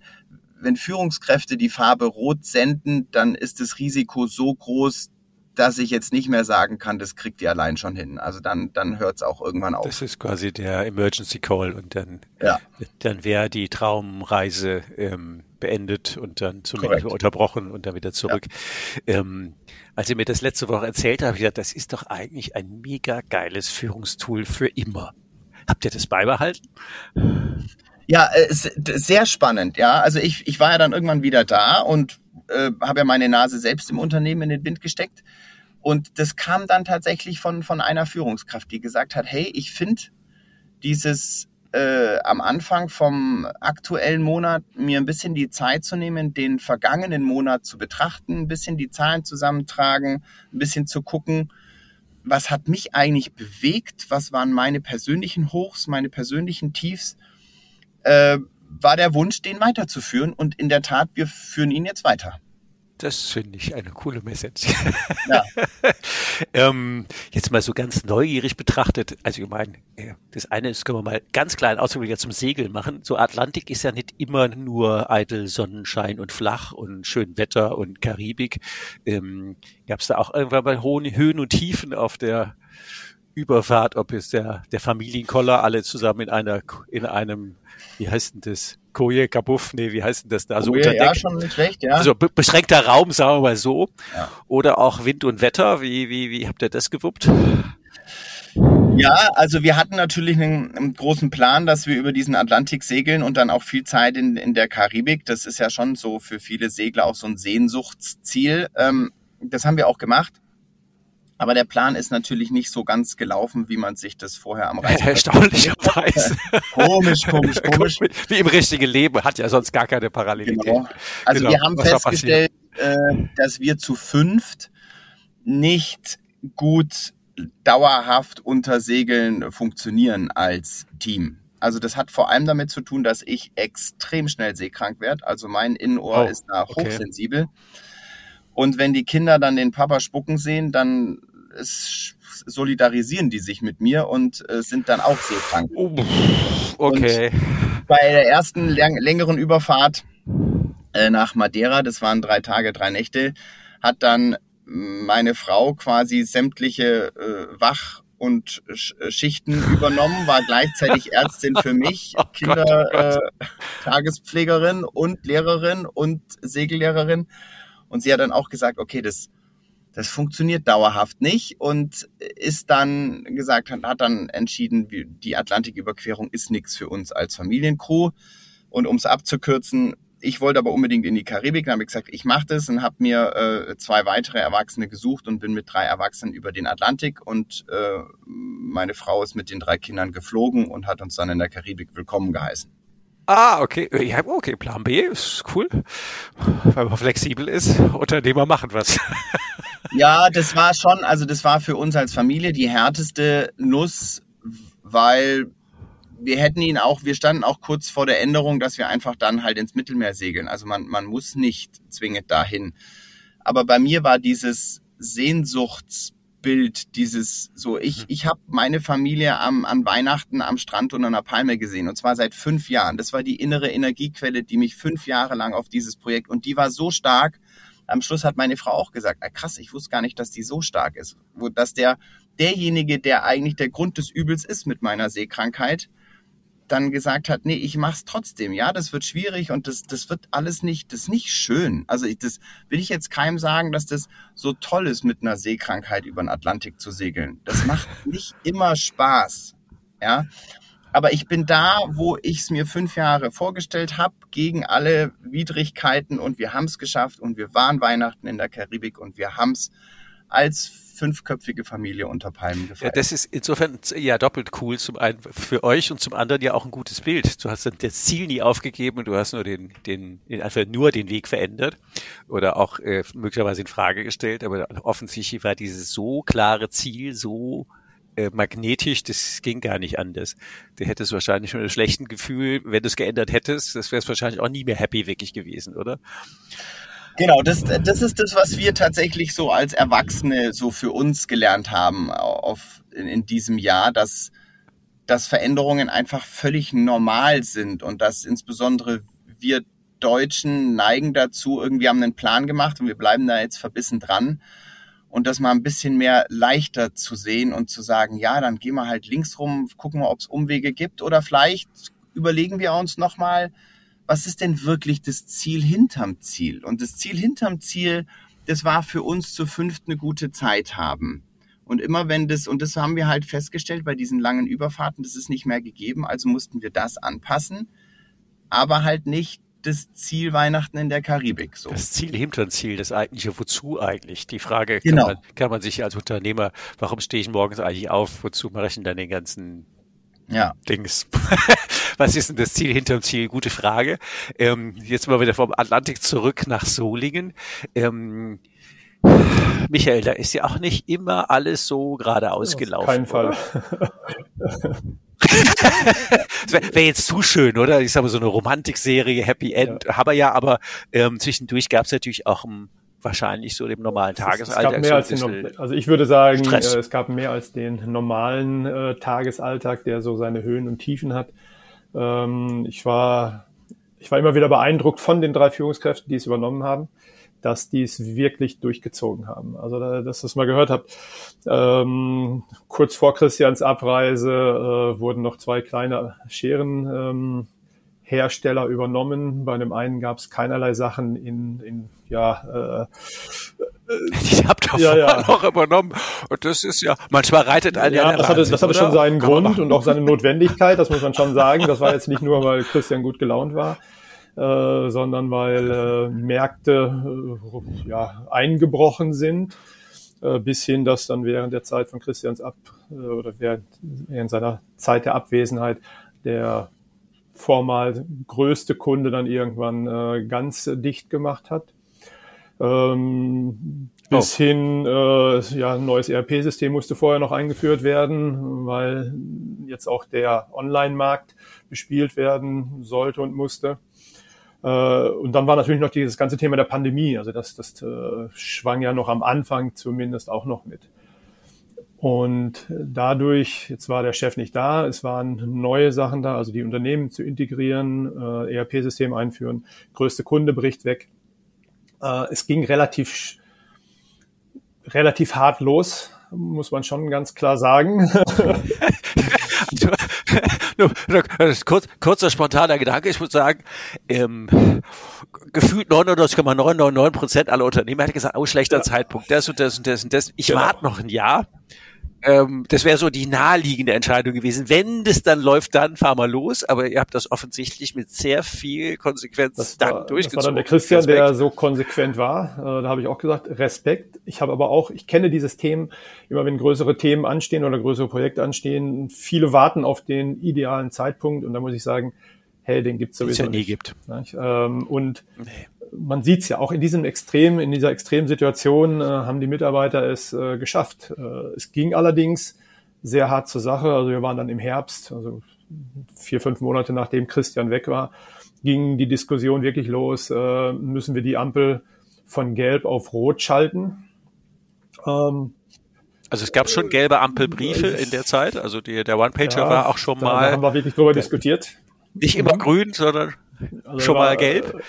wenn Führungskräfte die Farbe Rot senden, dann ist das Risiko so groß, dass ich jetzt nicht mehr sagen kann, das kriegt ihr allein schon hin. Also dann, dann hört es auch irgendwann auf. Das ist quasi der Emergency Call und dann, ja. dann wäre die Traumreise ähm, beendet und dann zumindest Korrekt. unterbrochen und dann wieder zurück. Ja. Ähm, als ihr mir das letzte Woche erzählt habt, habe ich gedacht, das ist doch eigentlich ein mega geiles Führungstool für immer. Habt ihr das beibehalten? Ja, äh, sehr spannend, ja. Also ich, ich war ja dann irgendwann wieder da und äh, habe ja meine Nase selbst im Unternehmen in den Wind gesteckt. Und das kam dann tatsächlich von, von einer Führungskraft, die gesagt hat, hey, ich finde dieses äh, am Anfang vom aktuellen Monat mir ein bisschen die Zeit zu nehmen, den vergangenen Monat zu betrachten, ein bisschen die Zahlen zusammentragen, ein bisschen zu gucken, was hat mich eigentlich bewegt, was waren meine persönlichen Hochs, meine persönlichen Tiefs, äh, war der Wunsch, den weiterzuführen. Und in der Tat, wir führen ihn jetzt weiter. Das finde ich eine coole Message. Ja. [LAUGHS] ähm, jetzt mal so ganz neugierig betrachtet, also ich meine, das eine ist, können wir mal ganz klein Ausdruck zum Segeln machen. So Atlantik ist ja nicht immer nur eitel Sonnenschein und flach und schön Wetter und Karibik. Ähm, Gab es da auch irgendwann mal hohen Höhen und Tiefen auf der Überfahrt, ob es der, der Familienkoller alle zusammen in einer, in einem, wie heißt denn das? Koje, Kabuff, nee, wie heißt denn das da? So Koje, ja, schon nicht schlecht, ja. Also beschränkter Raum, sagen wir mal so. Ja. Oder auch Wind und Wetter, wie, wie, wie habt ihr das gewuppt? Ja, also wir hatten natürlich einen, einen, großen Plan, dass wir über diesen Atlantik segeln und dann auch viel Zeit in, in der Karibik. Das ist ja schon so für viele Segler auch so ein Sehnsuchtsziel. Ähm, das haben wir auch gemacht. Aber der Plan ist natürlich nicht so ganz gelaufen, wie man sich das vorher am Reisen. [LAUGHS] Erstaunlicherweise. [LAUGHS] komisch, komisch, komisch. Wie im richtigen Leben, hat ja sonst gar keine Parallelität. Genau. Also genau. wir haben Was festgestellt, äh, dass wir zu fünft nicht gut dauerhaft unter Segeln funktionieren als Team. Also das hat vor allem damit zu tun, dass ich extrem schnell seekrank werde. Also mein Innenohr oh, ist da hochsensibel. Okay. Und wenn die Kinder dann den Papa spucken sehen, dann es solidarisieren die sich mit mir und äh, sind dann auch seekrank. Oh, okay. Und bei der ersten längeren Überfahrt äh, nach Madeira, das waren drei Tage, drei Nächte, hat dann meine Frau quasi sämtliche äh, Wach- und Schichten [LAUGHS] übernommen, war gleichzeitig Ärztin für mich, [LAUGHS] oh Kindertagespflegerin oh äh, und Lehrerin und Segellehrerin. Und sie hat dann auch gesagt, okay, das das funktioniert dauerhaft nicht und ist dann gesagt, hat dann entschieden, die Atlantiküberquerung ist nichts für uns als Familiencrew. Und um es abzukürzen, ich wollte aber unbedingt in die Karibik, dann habe ich gesagt, ich mache das und habe mir äh, zwei weitere Erwachsene gesucht und bin mit drei Erwachsenen über den Atlantik und äh, meine Frau ist mit den drei Kindern geflogen und hat uns dann in der Karibik willkommen geheißen. Ah, okay. Ja, okay, Plan B ist cool. Weil man flexibel ist. Unternehmer machen was. [LAUGHS] Ja, das war schon, also das war für uns als Familie die härteste Nuss, weil wir hätten ihn auch, wir standen auch kurz vor der Änderung, dass wir einfach dann halt ins Mittelmeer segeln. Also man, man muss nicht zwingend dahin. Aber bei mir war dieses Sehnsuchts Bild, dieses so, ich, mhm. ich habe meine Familie am, an Weihnachten am Strand unter einer Palme gesehen und zwar seit fünf Jahren. Das war die innere Energiequelle, die mich fünf Jahre lang auf dieses Projekt und die war so stark. Am Schluss hat meine Frau auch gesagt, ah, krass, ich wusste gar nicht, dass die so stark ist. Wo, dass der, derjenige, der eigentlich der Grund des Übels ist mit meiner Seekrankheit, dann gesagt hat, nee, ich mach's trotzdem. Ja, das wird schwierig und das, das wird alles nicht, das ist nicht schön. Also ich, das will ich jetzt keinem sagen, dass das so toll ist, mit einer Seekrankheit über den Atlantik zu segeln. Das macht nicht immer Spaß. Ja, aber ich bin da, wo ich es mir fünf Jahre vorgestellt habe, gegen alle Widrigkeiten und wir haben es geschafft und wir waren Weihnachten in der Karibik und wir haben es als fünfköpfige Familie unter Palmen gefeiert. Ja, das ist insofern ja doppelt cool. Zum einen für euch und zum anderen ja auch ein gutes Bild. Du hast dann das Ziel nie aufgegeben und du hast nur den, den, einfach nur den Weg verändert oder auch äh, möglicherweise in Frage gestellt. Aber offensichtlich war dieses so klare Ziel so äh, magnetisch, das ging gar nicht anders. Du hättest wahrscheinlich schon ein schlechtes Gefühl, wenn du es geändert hättest, das wäre es wahrscheinlich auch nie mehr happy wirklich gewesen, oder? Genau, das, das ist das, was wir tatsächlich so als Erwachsene so für uns gelernt haben auf, in, in diesem Jahr, dass, dass Veränderungen einfach völlig normal sind und dass insbesondere wir Deutschen neigen dazu, irgendwie haben einen Plan gemacht und wir bleiben da jetzt verbissen dran und das mal ein bisschen mehr leichter zu sehen und zu sagen, ja, dann gehen wir halt links rum, gucken wir, ob es Umwege gibt oder vielleicht überlegen wir uns nochmal, was ist denn wirklich das Ziel hinterm Ziel? Und das Ziel hinterm Ziel, das war für uns zu fünft eine gute Zeit haben. Und immer wenn das, und das haben wir halt festgestellt bei diesen langen Überfahrten, das ist nicht mehr gegeben, also mussten wir das anpassen, aber halt nicht das Ziel Weihnachten in der Karibik. So. Das Ziel hinter dem Ziel, das eigentliche Wozu eigentlich? Die Frage genau. kann, man, kann man sich als Unternehmer, warum stehe ich morgens eigentlich auf, wozu mache ich denn dann den ganzen ja. Dings. [LAUGHS] Was ist denn das Ziel hinterm Ziel? Gute Frage. Ähm, jetzt mal wieder vom Atlantik zurück nach Solingen. Ähm, Michael, da ist ja auch nicht immer alles so geradeaus gelaufen. Auf keinen Fall. [LAUGHS] das wäre wär jetzt zu schön, oder? Ich sage mal so eine Romantikserie, Happy End, ja. aber ja, aber ähm, zwischendurch gab es natürlich auch ein wahrscheinlich so dem normalen Tagesalltag. Es, es so den, also ich würde sagen, äh, es gab mehr als den normalen äh, Tagesalltag, der so seine Höhen und Tiefen hat. Ähm, ich war ich war immer wieder beeindruckt von den drei Führungskräften, die es übernommen haben, dass die es wirklich durchgezogen haben. Also, dass ihr es mal gehört habt, ähm, kurz vor Christians Abreise äh, wurden noch zwei kleine Scheren ähm, Hersteller übernommen. Bei dem einen gab es keinerlei Sachen in, in ja, äh, ich habe da ja, ja. noch übernommen. Und das ist ja, manchmal reitet ein ja, das hatte, das hatte schon seinen Grund und auch seine Notwendigkeit, das muss man schon sagen. Das war jetzt nicht nur, weil Christian gut gelaunt war, äh, sondern weil äh, Märkte äh, ja, eingebrochen sind, äh, bis hin, dass dann während der Zeit von Christians Ab äh, oder während, während seiner Zeit der Abwesenheit der formal größte Kunde dann irgendwann äh, ganz dicht gemacht hat. Ähm, bis oh. hin, äh, ja, ein neues ERP-System musste vorher noch eingeführt werden, weil jetzt auch der Online-Markt bespielt werden sollte und musste. Äh, und dann war natürlich noch dieses ganze Thema der Pandemie, also das, das äh, schwang ja noch am Anfang zumindest auch noch mit. Und dadurch, jetzt war der Chef nicht da, es waren neue Sachen da, also die Unternehmen zu integrieren, äh, ERP-System einführen, größte Kunde bricht weg. Äh, es ging relativ, relativ hart los, muss man schon ganz klar sagen. [LAUGHS] Kurz, kurzer spontaner Gedanke, ich muss sagen, ähm, gefühlt 99,999 Prozent aller Unternehmer hätte gesagt, oh, schlechter ja. Zeitpunkt, das und das und das und das. Ich genau. warte noch ein Jahr ähm, das wäre so die naheliegende Entscheidung gewesen. Wenn das dann läuft, dann fahr mal los. Aber ihr habt das offensichtlich mit sehr viel Konsequenz das dann war, durchgezogen. Das war dann der Christian, Respekt. der so konsequent war. Äh, da habe ich auch gesagt, Respekt. Ich habe aber auch, ich kenne dieses Themen, immer wenn größere Themen anstehen oder größere Projekte anstehen, viele warten auf den idealen Zeitpunkt. Und da muss ich sagen, hey, den gibt's sowieso. Den es ja nie gibt. Ähm, und nee man sieht es ja auch in diesem Extrem, in dieser extremen Situation äh, haben die Mitarbeiter es äh, geschafft. Äh, es ging allerdings sehr hart zur Sache. Also wir waren dann im Herbst, also vier, fünf Monate nachdem Christian weg war, ging die Diskussion wirklich los, äh, müssen wir die Ampel von gelb auf rot schalten. Ähm, Also es gab schon gelbe Ampelbriefe in der Zeit. Also die, der One-Pager ja, war auch schon mal. Da haben wir wirklich drüber diskutiert. Nicht immer grün, sondern also schon mal gelb.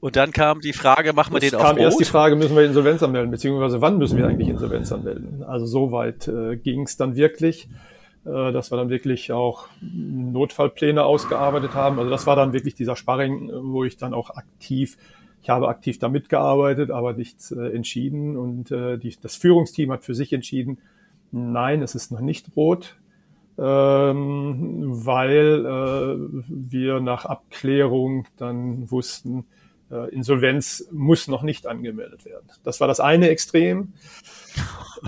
Und dann kam die Frage, machen wir den auf rot? kam erst die Frage, müssen wir Insolvenz anmelden, beziehungsweise wann müssen wir eigentlich Insolvenz anmelden? Also so weit äh, ging es dann wirklich, äh, dass wir dann wirklich auch Notfallpläne ausgearbeitet haben. Also das war dann wirklich dieser Sparring, wo ich dann auch aktiv ich habe aktiv da mitgearbeitet, aber nichts äh, entschieden. Und äh, die, das Führungsteam hat für sich entschieden, nein, es ist noch nicht rot, ähm, weil äh, wir nach Abklärung dann wussten, äh, Insolvenz muss noch nicht angemeldet werden. Das war das eine Extrem.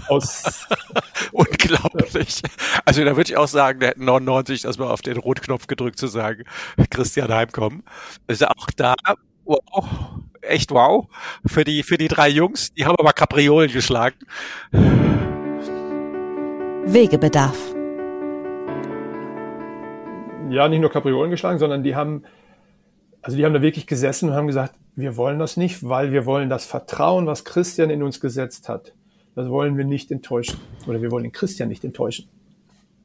Aus [LAUGHS] Unglaublich. Also da würde ich auch sagen, der hätten 99 das mal auf den Rotknopf gedrückt zu sagen, [LAUGHS] Christian heimkommen. Also auch da wow, echt wow. Für die, für die drei Jungs, die haben aber Kapriolen geschlagen. Wegebedarf. Ja, nicht nur Kapriolen geschlagen, sondern die haben, also die haben da wirklich gesessen und haben gesagt, wir wollen das nicht, weil wir wollen das Vertrauen, was Christian in uns gesetzt hat, das wollen wir nicht enttäuschen. Oder wir wollen den Christian nicht enttäuschen.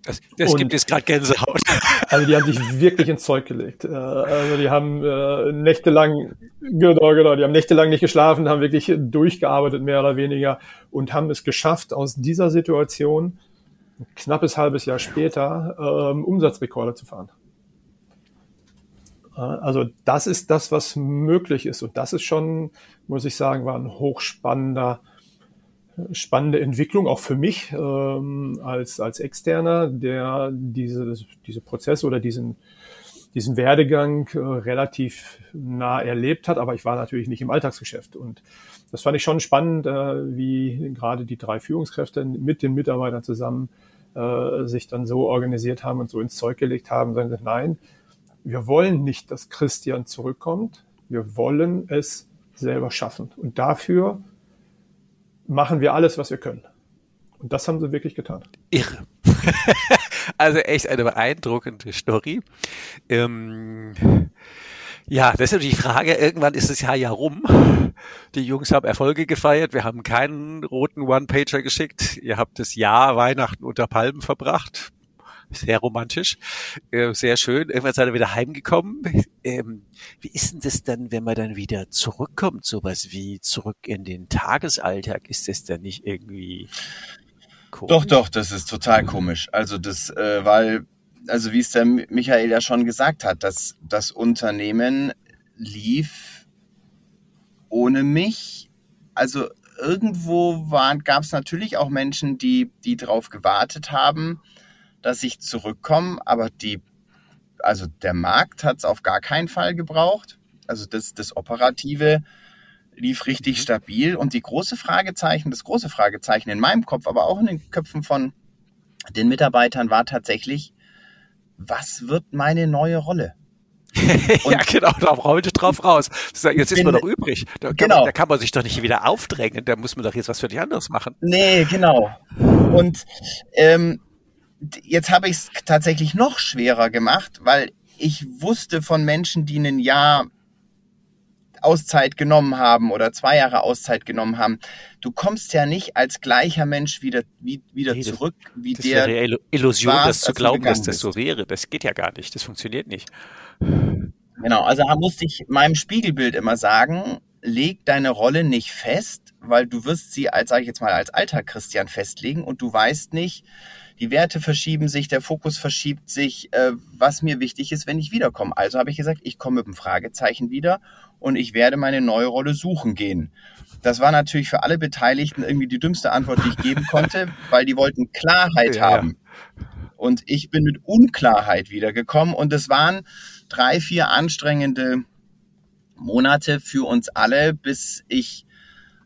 Das, das und, gibt jetzt gerade Gänsehaut. [LAUGHS] Also die haben sich wirklich ins Zeug gelegt. Äh, also die haben äh, nächtelang, genau, genau, die haben nächtelang nicht geschlafen, haben wirklich durchgearbeitet, mehr oder weniger, und haben es geschafft, aus dieser Situation knappes halbes Jahr später ähm, Umsatzrekorde zu fahren. Also das ist das, was möglich ist. Und das ist schon, muss ich sagen, war ein hochspannender spannende Entwicklung, auch für mich ähm, als, als Externer, der diese, diese Prozesse oder diesen, diesen Werdegang äh, relativ nah erlebt hat, aber ich war natürlich nicht im Alltagsgeschäft. Und das fand ich schon spannend, äh, wie gerade die drei Führungskräfte mit den Mitarbeitern zusammen äh, sich dann so organisiert haben und so ins Zeug gelegt haben, sagen, nein, wir wollen nicht, dass Christian zurückkommt, wir wollen es selber schaffen. Und dafür machen wir alles, was wir können. Und das haben sie wirklich getan. Irre. [LAUGHS] also echt eine beeindruckende Story. Ähm, ja, das ist natürlich die Frage, irgendwann ist das Jahr ja rum. Die Jungs haben Erfolge gefeiert, wir haben keinen roten One-Pager geschickt. Ihr habt das Jahr Weihnachten unter Palmen verbracht sehr romantisch, äh, sehr schön. Irgendwann seid ihr wieder heimgekommen. Ähm, wie ist denn das dann, wenn man dann wieder zurückkommt, sowas wie zurück in den Tagesalltag? Ist das dann nicht irgendwie komisch? Doch, doch, das ist total komisch. Also das, äh, weil, also wie es der Michael ja schon gesagt hat, dass das Unternehmen lief ohne mich. Also irgendwo gab es natürlich auch Menschen, die, die drauf gewartet haben, dass ich zurückkomme, aber die, also der Markt hat es auf gar keinen Fall gebraucht. Also das, das Operative lief richtig mhm. stabil und die große Fragezeichen, das große Fragezeichen in meinem Kopf, aber auch in den Köpfen von den Mitarbeitern war tatsächlich, was wird meine neue Rolle? [LAUGHS] ja, genau, da rollte drauf raus. Jetzt ist man doch übrig. Da kann, genau. man, da kann man sich doch nicht wieder aufdrängen. Da muss man doch jetzt was für die anderes machen. Nee, genau. Und ähm, jetzt habe ich es tatsächlich noch schwerer gemacht, weil ich wusste von Menschen, die ein Jahr Auszeit genommen haben oder zwei Jahre Auszeit genommen haben. Du kommst ja nicht als gleicher Mensch wieder, wie, wieder nee, zurück, wie das der. Das wäre Illusion, warst, das zu glauben, dass das so wäre. Das geht ja gar nicht. Das funktioniert nicht. Genau, also da musste ich meinem Spiegelbild immer sagen, leg deine Rolle nicht fest, weil du wirst sie als, sage ich jetzt mal, als alter Christian festlegen und du weißt nicht, die Werte verschieben sich, der Fokus verschiebt sich, äh, was mir wichtig ist, wenn ich wiederkomme. Also habe ich gesagt, ich komme mit einem Fragezeichen wieder und ich werde meine neue Rolle suchen gehen. Das war natürlich für alle Beteiligten irgendwie die dümmste Antwort, die ich geben [LAUGHS] konnte, weil die wollten Klarheit ja, haben. Und ich bin mit Unklarheit wiedergekommen und es waren drei, vier anstrengende Monate für uns alle, bis ich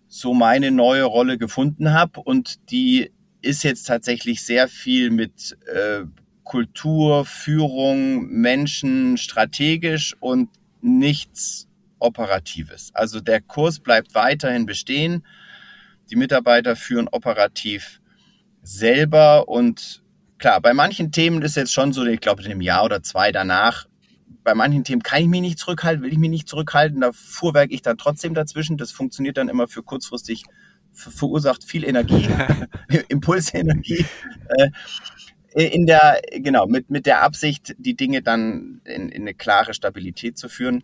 so meine neue Rolle gefunden habe und die ist jetzt tatsächlich sehr viel mit äh, Kultur, Führung, Menschen strategisch und nichts Operatives. Also der Kurs bleibt weiterhin bestehen. Die Mitarbeiter führen operativ selber und klar, bei manchen Themen ist jetzt schon so, ich glaube, in einem Jahr oder zwei danach, bei manchen Themen kann ich mich nicht zurückhalten, will ich mich nicht zurückhalten, da fuhrwerk ich dann trotzdem dazwischen. Das funktioniert dann immer für kurzfristig verursacht viel Energie, [LAUGHS] [LAUGHS] Impulsenergie. Äh, in der, genau, mit, mit der Absicht, die Dinge dann in, in eine klare Stabilität zu führen.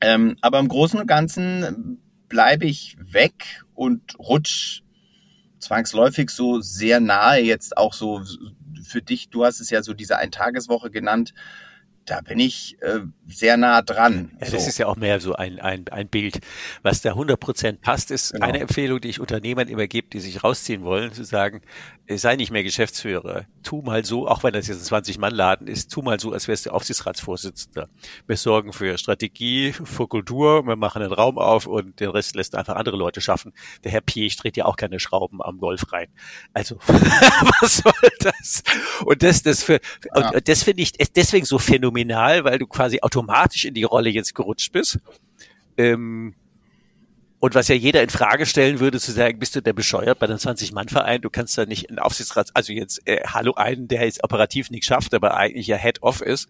Ähm, aber im Großen und Ganzen bleibe ich weg und rutsch zwangsläufig so sehr nahe jetzt auch so für dich. Du hast es ja so diese Eintageswoche genannt da bin ich äh, sehr nah dran. Ja, so. Das ist ja auch mehr so ein, ein, ein Bild. Was da 100 Prozent passt, ist genau. eine Empfehlung, die ich Unternehmern immer gebe, die sich rausziehen wollen, zu sagen, äh, sei nicht mehr Geschäftsführer. Tu mal so, auch wenn das jetzt ein 20-Mann-Laden ist, tu mal so, als wärst du Aufsichtsratsvorsitzender. Wir sorgen für Strategie, für Kultur, wir machen einen Raum auf und den Rest lässt einfach andere Leute schaffen. Der Herr Piech dreht ja auch keine Schrauben am Golf rein. Also, [LAUGHS] was soll das? Und das, das für, ja. und das finde ich deswegen so phänomenal, weil du quasi automatisch in die Rolle jetzt gerutscht bist. Ähm, und was ja jeder in Frage stellen würde, zu sagen, bist du der bescheuert bei einem 20-Mann-Verein? Du kannst da nicht einen Aufsichtsrat, also jetzt, äh, hallo einen, der jetzt operativ nichts schafft, aber eigentlich ja Head-Off ist,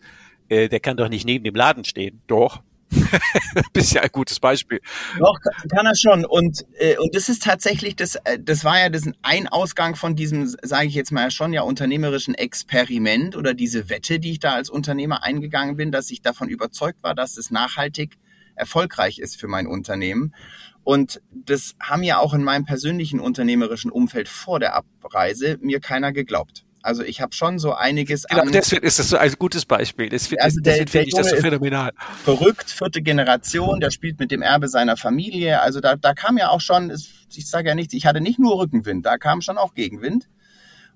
äh, der kann doch nicht neben dem Laden stehen. Doch. [LAUGHS] Bist ja ein gutes Beispiel. Doch, kann er schon. Und, äh, und das ist tatsächlich, das, äh, das war ja das ein Ausgang von diesem, sage ich jetzt mal schon, ja, unternehmerischen Experiment oder diese Wette, die ich da als Unternehmer eingegangen bin, dass ich davon überzeugt war, dass es nachhaltig erfolgreich ist für mein Unternehmen. Und das haben ja auch in meinem persönlichen unternehmerischen Umfeld vor der Abreise mir keiner geglaubt. Also ich habe schon so einiges genau, an. deswegen ist das so ein gutes Beispiel. Das, also deswegen finde ich das so phänomenal. Verrückt, vierte Generation, der spielt mit dem Erbe seiner Familie. Also da, da kam ja auch schon, ich sage ja nichts, ich hatte nicht nur Rückenwind, da kam schon auch Gegenwind.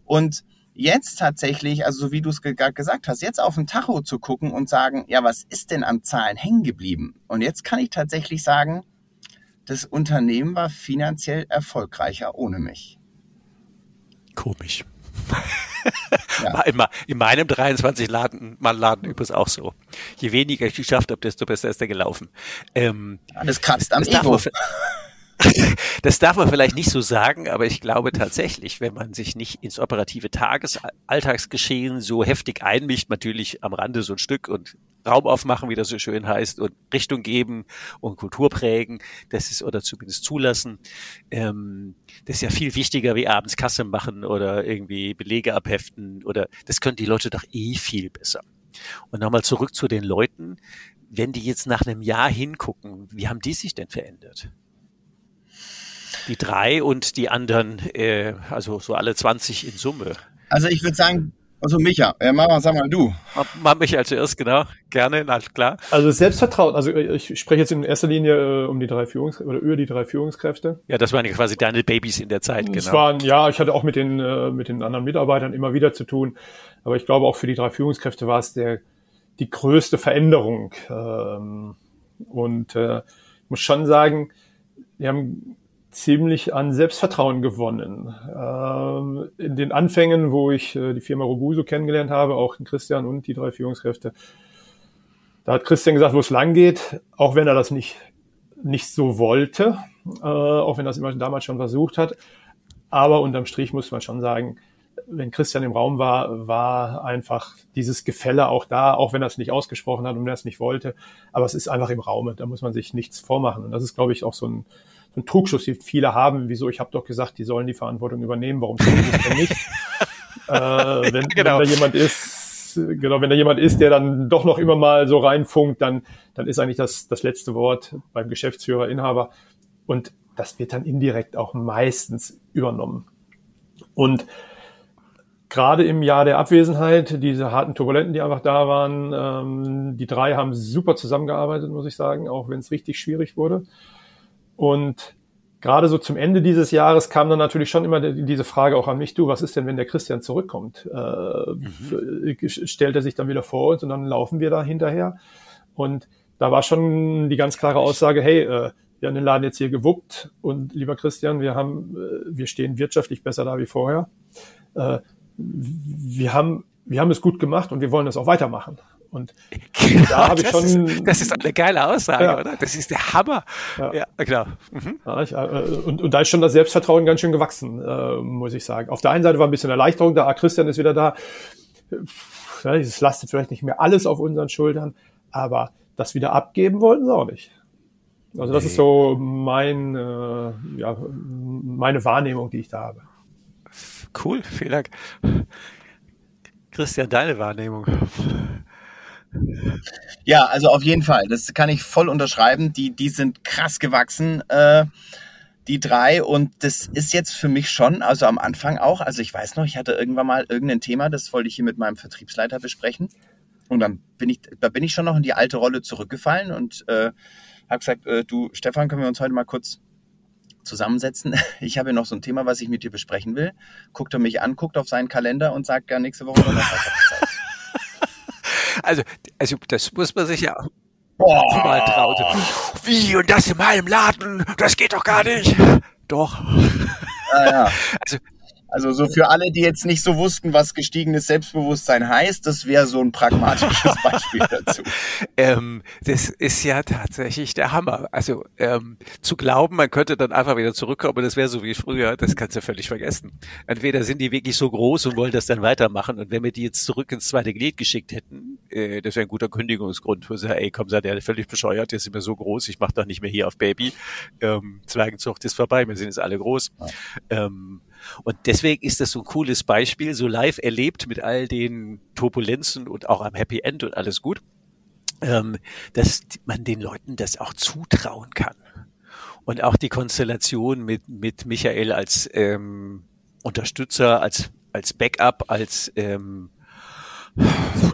Und jetzt tatsächlich, also so wie du es gerade gesagt hast, jetzt auf den Tacho zu gucken und sagen, ja, was ist denn an Zahlen hängen geblieben? Und jetzt kann ich tatsächlich sagen, das Unternehmen war finanziell erfolgreicher ohne mich. Komisch. [LAUGHS] Ja. In, in, meinem 23 Laden, Mann Laden übrigens auch so. Je weniger ich geschafft habe, desto besser ist er gelaufen. Ähm, das kratzt am das Ego. [LAUGHS] Das darf man vielleicht nicht so sagen, aber ich glaube tatsächlich, wenn man sich nicht ins operative Tagesalltagsgeschehen so heftig einmischt, natürlich am Rande so ein Stück und Raum aufmachen, wie das so schön heißt, und Richtung geben und Kultur prägen, das ist oder zumindest zulassen. Ähm, das ist ja viel wichtiger wie abends Kasse machen oder irgendwie Belege abheften oder das können die Leute doch eh viel besser. Und nochmal zurück zu den Leuten. Wenn die jetzt nach einem Jahr hingucken, wie haben die sich denn verändert? Die drei und die anderen, äh, also so alle 20 in Summe. Also ich würde sagen, also Micha, äh, Mama, sag mal du. Mach Micha zuerst, genau. Gerne, na klar. Also Selbstvertrauen, also ich spreche jetzt in erster Linie äh, um die drei Führungs oder über die drei Führungskräfte. Ja, das waren ja quasi deine Babys in der Zeit, genau. Es waren, ja, ich hatte auch mit den, äh, mit den anderen Mitarbeitern immer wieder zu tun. Aber ich glaube auch für die drei Führungskräfte war es der, die größte Veränderung. Ähm, und äh, ich muss schon sagen, wir haben ziemlich an Selbstvertrauen gewonnen. Ähm, in den Anfängen, wo ich äh, die Firma Robuso kennengelernt habe, auch Christian und die drei Führungskräfte, da hat Christian gesagt, wo es lang geht, auch wenn er das nicht, nicht so wollte, äh, auch wenn er das immer damals schon versucht hat. Aber unterm Strich muss man schon sagen, wenn Christian im Raum war, war einfach dieses Gefälle auch da, auch wenn er es nicht ausgesprochen hat und er es nicht wollte. Aber es ist einfach im Raume, da muss man sich nichts vormachen. Und das ist, glaube ich, auch so ein, so ein Trugschluss, den viele haben. Wieso? Ich habe doch gesagt, die sollen die Verantwortung übernehmen. Warum sollen die das denn nicht? [LAUGHS] äh, wenn, genau. wenn da jemand ist, genau, wenn da jemand ist, der dann doch noch immer mal so reinfunkt, dann, dann ist eigentlich das, das letzte Wort beim Geschäftsführer, Inhaber. Und das wird dann indirekt auch meistens übernommen. Und gerade im Jahr der Abwesenheit, diese harten Turbulenten, die einfach da waren, ähm, die drei haben super zusammengearbeitet, muss ich sagen, auch wenn es richtig schwierig wurde. Und gerade so zum Ende dieses Jahres kam dann natürlich schon immer diese Frage auch an mich, du, was ist denn, wenn der Christian zurückkommt? Äh, mhm. Stellt er sich dann wieder vor uns und dann laufen wir da hinterher? Und da war schon die ganz klare Aussage, hey, äh, wir haben den Laden jetzt hier gewuppt und lieber Christian, wir haben, äh, wir stehen wirtschaftlich besser da wie vorher. Äh, wir haben, wir haben es gut gemacht und wir wollen das auch weitermachen. Und genau, da habe ich schon. Ist, das ist eine geile Aussage, ja. oder? Das ist der Hammer. Ja, ja genau. Mhm. Ja, ich, äh, und, und da ist schon das Selbstvertrauen ganz schön gewachsen, äh, muss ich sagen. Auf der einen Seite war ein bisschen Erleichterung da, ah, Christian ist wieder da. Es lastet vielleicht nicht mehr alles auf unseren Schultern, aber das wieder abgeben wollten sie auch nicht. Also das nee. ist so mein, äh, ja, meine Wahrnehmung, die ich da habe. Cool, vielen Dank. Christian, deine Wahrnehmung. Ja, also auf jeden Fall. Das kann ich voll unterschreiben. Die, die sind krass gewachsen, äh, die drei. Und das ist jetzt für mich schon, also am Anfang auch. Also ich weiß noch, ich hatte irgendwann mal irgendein Thema, das wollte ich hier mit meinem Vertriebsleiter besprechen. Und dann bin ich, da bin ich schon noch in die alte Rolle zurückgefallen und äh, habe gesagt, äh, du Stefan, können wir uns heute mal kurz zusammensetzen. [LAUGHS] Ich habe noch so ein Thema, was ich mit dir besprechen will. Guckt er mich an, guckt auf seinen Kalender und sagt, ja, nächste Woche Donnerstag Also, also das muss man sich ja Boah. mal trauen. Wie und das in meinem Laden? Das geht doch gar nicht. Doch. Ah, ja. [LAUGHS] Also also so für alle, die jetzt nicht so wussten, was gestiegenes Selbstbewusstsein heißt, das wäre so ein pragmatisches [LAUGHS] Beispiel dazu. ähm, das ist ja tatsächlich der Hammer. Also ähm, zu glauben, man könnte dann einfach wieder zurückkommen, das wäre so wie früher, das kannst du völlig vergessen. Entweder sind die wirklich so groß und wollen das dann weitermachen und wenn wir die jetzt zurück ins zweite Glied geschickt hätten, äh, das wäre ein guter Kündigungsgrund, wo sie sagen, ey, komm, seid ihr völlig bescheuert, jetzt sind wir so groß, ich mache doch nicht mehr hier auf Baby. Ähm, Zwergenzucht ist vorbei, wir sind jetzt alle groß. Ja. Ähm, und deswegen ist das so ein cooles Beispiel, so live erlebt mit all den Turbulenzen und auch am Happy End und alles gut, ähm, dass man den Leuten das auch zutrauen kann. Und auch die Konstellation mit, mit Michael als ähm, Unterstützer, als, als Backup, als ähm,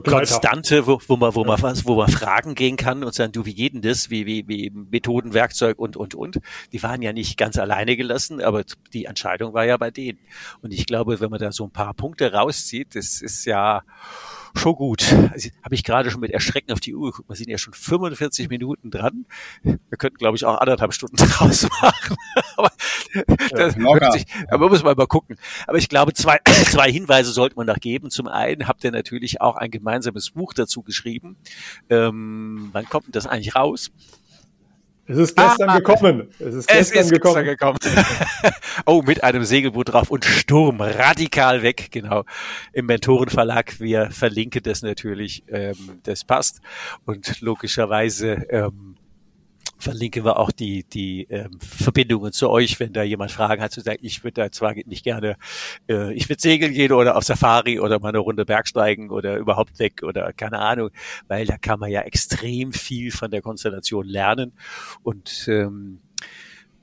Konstante, wo, wo man, wo man was, wo man Fragen gehen kann und sagen, du, wie geht denn das? Wie, wie, wie Methoden, Werkzeug und, und, und. Die waren ja nicht ganz alleine gelassen, aber die Entscheidung war ja bei denen. Und ich glaube, wenn man da so ein paar Punkte rauszieht, das ist ja, schon gut. Also, Habe ich gerade schon mit Erschrecken auf die Uhr geguckt. Wir sind ja schon 45 Minuten dran. Wir könnten, glaube ich, auch anderthalb Stunden [LAUGHS] draus machen. aber das ja, sich, aber muss man mal gucken. Aber ich glaube, zwei, [CLEARS THROAT] zwei Hinweise sollte man noch geben. Zum einen habt ihr natürlich auch ein gemeinsames Buch dazu geschrieben. Ähm, wann kommt denn das eigentlich raus? Es ist gestern ah, gekommen. Es ist gestern es ist gekommen. gekommen. [LAUGHS] oh, mit einem Segelboot drauf und Sturm radikal weg, genau. Im Mentorenverlag. Wir verlinken das natürlich. Ähm, das passt. Und logischerweise ähm, verlinken wir auch die, die ähm, Verbindungen zu euch, wenn da jemand Fragen hat, zu sagen, ich würde da zwar nicht gerne, äh, ich würde segeln gehen oder auf Safari oder mal eine Runde Bergsteigen oder überhaupt weg oder keine Ahnung, weil da kann man ja extrem viel von der Konstellation lernen und ähm,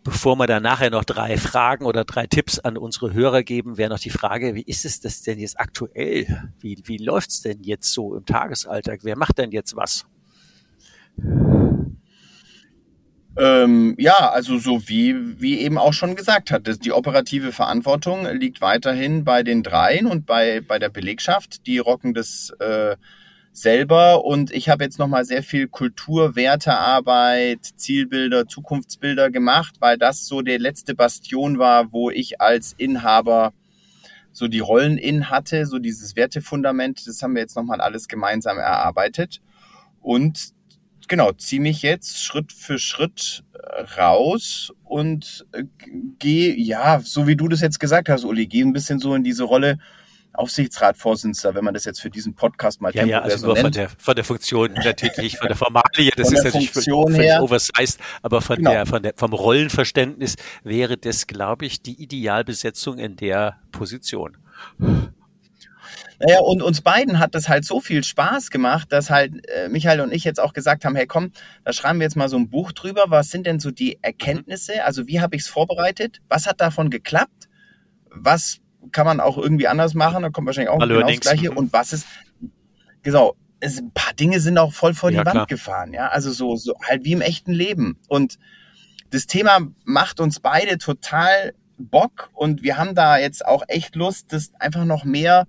Bevor wir dann nachher noch drei Fragen oder drei Tipps an unsere Hörer geben, wäre noch die Frage, wie ist es das denn jetzt aktuell? Wie, wie läuft's denn jetzt so im Tagesalltag? Wer macht denn jetzt was? Ähm, ja, also so wie, wie eben auch schon gesagt hat, die operative Verantwortung liegt weiterhin bei den dreien und bei, bei der Belegschaft. Die rocken das äh, selber und ich habe jetzt nochmal sehr viel Kultur, Wertearbeit, Zielbilder, Zukunftsbilder gemacht, weil das so der letzte Bastion war, wo ich als Inhaber so die Rollen in hatte, so dieses Wertefundament, das haben wir jetzt nochmal alles gemeinsam erarbeitet. Und genau, ziehe mich jetzt Schritt für Schritt äh, raus und äh, gehe, ja, so wie du das jetzt gesagt hast, Uli, gehe ein bisschen so in diese Rolle Aufsichtsratvorsitzender, wenn man das jetzt für diesen Podcast mal ja, ja, also so nur nennt. Von der, von der Funktion natürlich, von der Formalie, das ist natürlich Funktion völlig her, oversized, aber von genau. der, von der, vom Rollenverständnis wäre das, glaube ich, die Idealbesetzung in der Position. Naja, und uns beiden hat das halt so viel Spaß gemacht, dass halt äh, Michael und ich jetzt auch gesagt haben, hey komm, da schreiben wir jetzt mal so ein Buch drüber. Was sind denn so die Erkenntnisse? Also wie habe ich es vorbereitet? Was hat davon geklappt? Was kann man auch irgendwie anders machen? Da kommt wahrscheinlich auch Hallo, genau das Gleiche. Und was ist, genau, es, ein paar Dinge sind auch voll vor die ja, Wand klar. gefahren. Ja, also so, so halt wie im echten Leben. Und das Thema macht uns beide total Bock und wir haben da jetzt auch echt Lust, das einfach noch mehr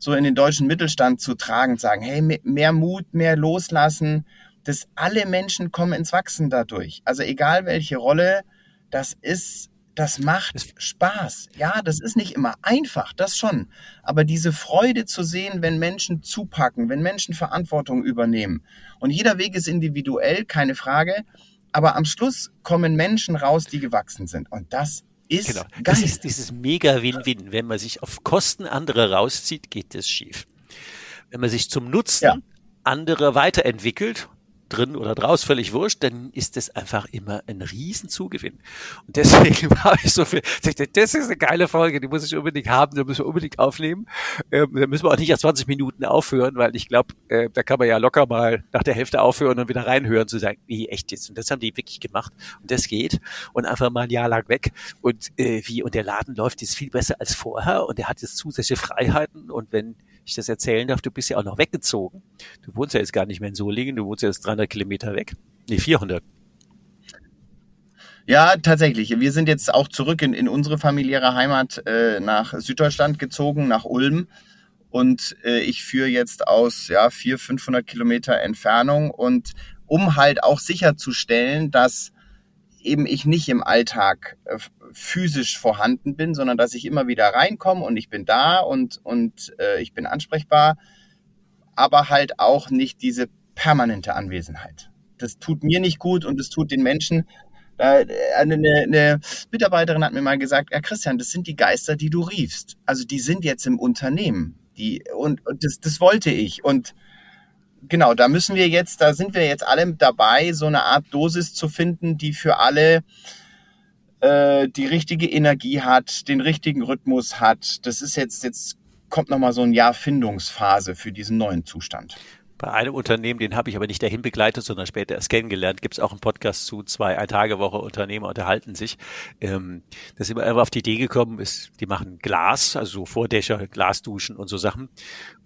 so in den deutschen Mittelstand zu tragen, sagen, hey, mehr Mut, mehr loslassen, dass alle Menschen kommen ins Wachsen dadurch. Also egal welche Rolle, das ist, das macht Spaß. Ja, das ist nicht immer einfach, das schon. Aber diese Freude zu sehen, wenn Menschen zupacken, wenn Menschen Verantwortung übernehmen. Und jeder Weg ist individuell, keine Frage. Aber am Schluss kommen Menschen raus, die gewachsen sind. Und das ist genau. Geil. Das ist dieses mega Win-Win. Wenn man sich auf Kosten anderer rauszieht, geht das schief. Wenn man sich zum Nutzen ja. anderer weiterentwickelt, drin oder draus, völlig wurscht, dann ist das einfach immer ein Riesenzugewinn. Und deswegen [LAUGHS] habe ich so viel, das ist eine geile Folge, die muss ich unbedingt haben, die müssen wir unbedingt aufnehmen. Ähm, da müssen wir auch nicht nach 20 Minuten aufhören, weil ich glaube, äh, da kann man ja locker mal nach der Hälfte aufhören und wieder reinhören, zu sagen, wie echt jetzt. Und das haben die wirklich gemacht. Und das geht. Und einfach mal ein Jahr lang weg. Und äh, wie, und der Laden läuft jetzt viel besser als vorher und er hat jetzt zusätzliche Freiheiten. Und wenn ich das erzählen darf, du bist ja auch noch weggezogen. Du wohnst ja jetzt gar nicht mehr in Solingen, du wohnst ja jetzt 300 Kilometer weg. Nee, 400. Ja, tatsächlich. Wir sind jetzt auch zurück in, in unsere familiäre Heimat äh, nach Süddeutschland gezogen, nach Ulm. Und äh, ich führe jetzt aus ja, 400, 500 Kilometer Entfernung. Und um halt auch sicherzustellen, dass eben ich nicht im Alltag äh, physisch vorhanden bin, sondern dass ich immer wieder reinkomme und ich bin da und, und äh, ich bin ansprechbar, aber halt auch nicht diese permanente Anwesenheit. Das tut mir nicht gut und es tut den Menschen. Äh, eine, eine Mitarbeiterin hat mir mal gesagt, ja Christian, das sind die Geister, die du riefst. Also die sind jetzt im Unternehmen. Die, und, und das, das wollte ich. Und genau, da müssen wir jetzt, da sind wir jetzt alle dabei, so eine Art Dosis zu finden, die für alle äh, die richtige Energie hat, den richtigen Rhythmus hat. Das ist jetzt, jetzt kommt nochmal so ein Jahr Findungsphase für diesen neuen Zustand. Bei einem Unternehmen, den habe ich aber nicht dahin begleitet, sondern später erst kennengelernt, gibt es auch einen Podcast zu, zwei Ein-Tage-Woche Unternehmer unterhalten sich. Ähm, da sind wir auf die Idee gekommen, ist, die machen Glas, also so Vordächer, Glasduschen und so Sachen.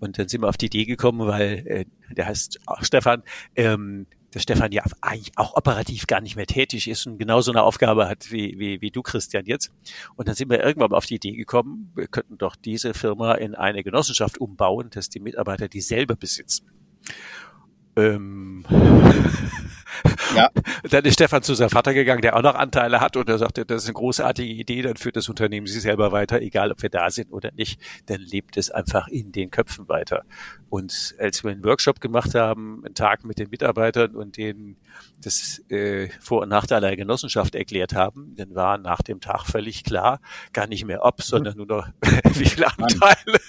Und dann sind wir auf die Idee gekommen, weil äh, der heißt Stefan, ähm, der Stefan ja eigentlich auch operativ gar nicht mehr tätig ist und genauso eine Aufgabe hat wie, wie, wie du, Christian, jetzt. Und dann sind wir irgendwann mal auf die Idee gekommen, wir könnten doch diese Firma in eine Genossenschaft umbauen, dass die Mitarbeiter dieselbe besitzen. Ähm, ja. [LAUGHS] Dann ist Stefan zu seinem Vater gegangen, der auch noch Anteile hat und er sagte, das ist eine großartige Idee, dann führt das Unternehmen sich selber weiter, egal ob wir da sind oder nicht, dann lebt es einfach in den Köpfen weiter. Und als wir einen Workshop gemacht haben, einen Tag mit den Mitarbeitern und denen das äh, Vor- und Nachteile der Genossenschaft erklärt haben, dann war nach dem Tag völlig klar, gar nicht mehr ob, sondern nur noch [LAUGHS] wie viele Anteile.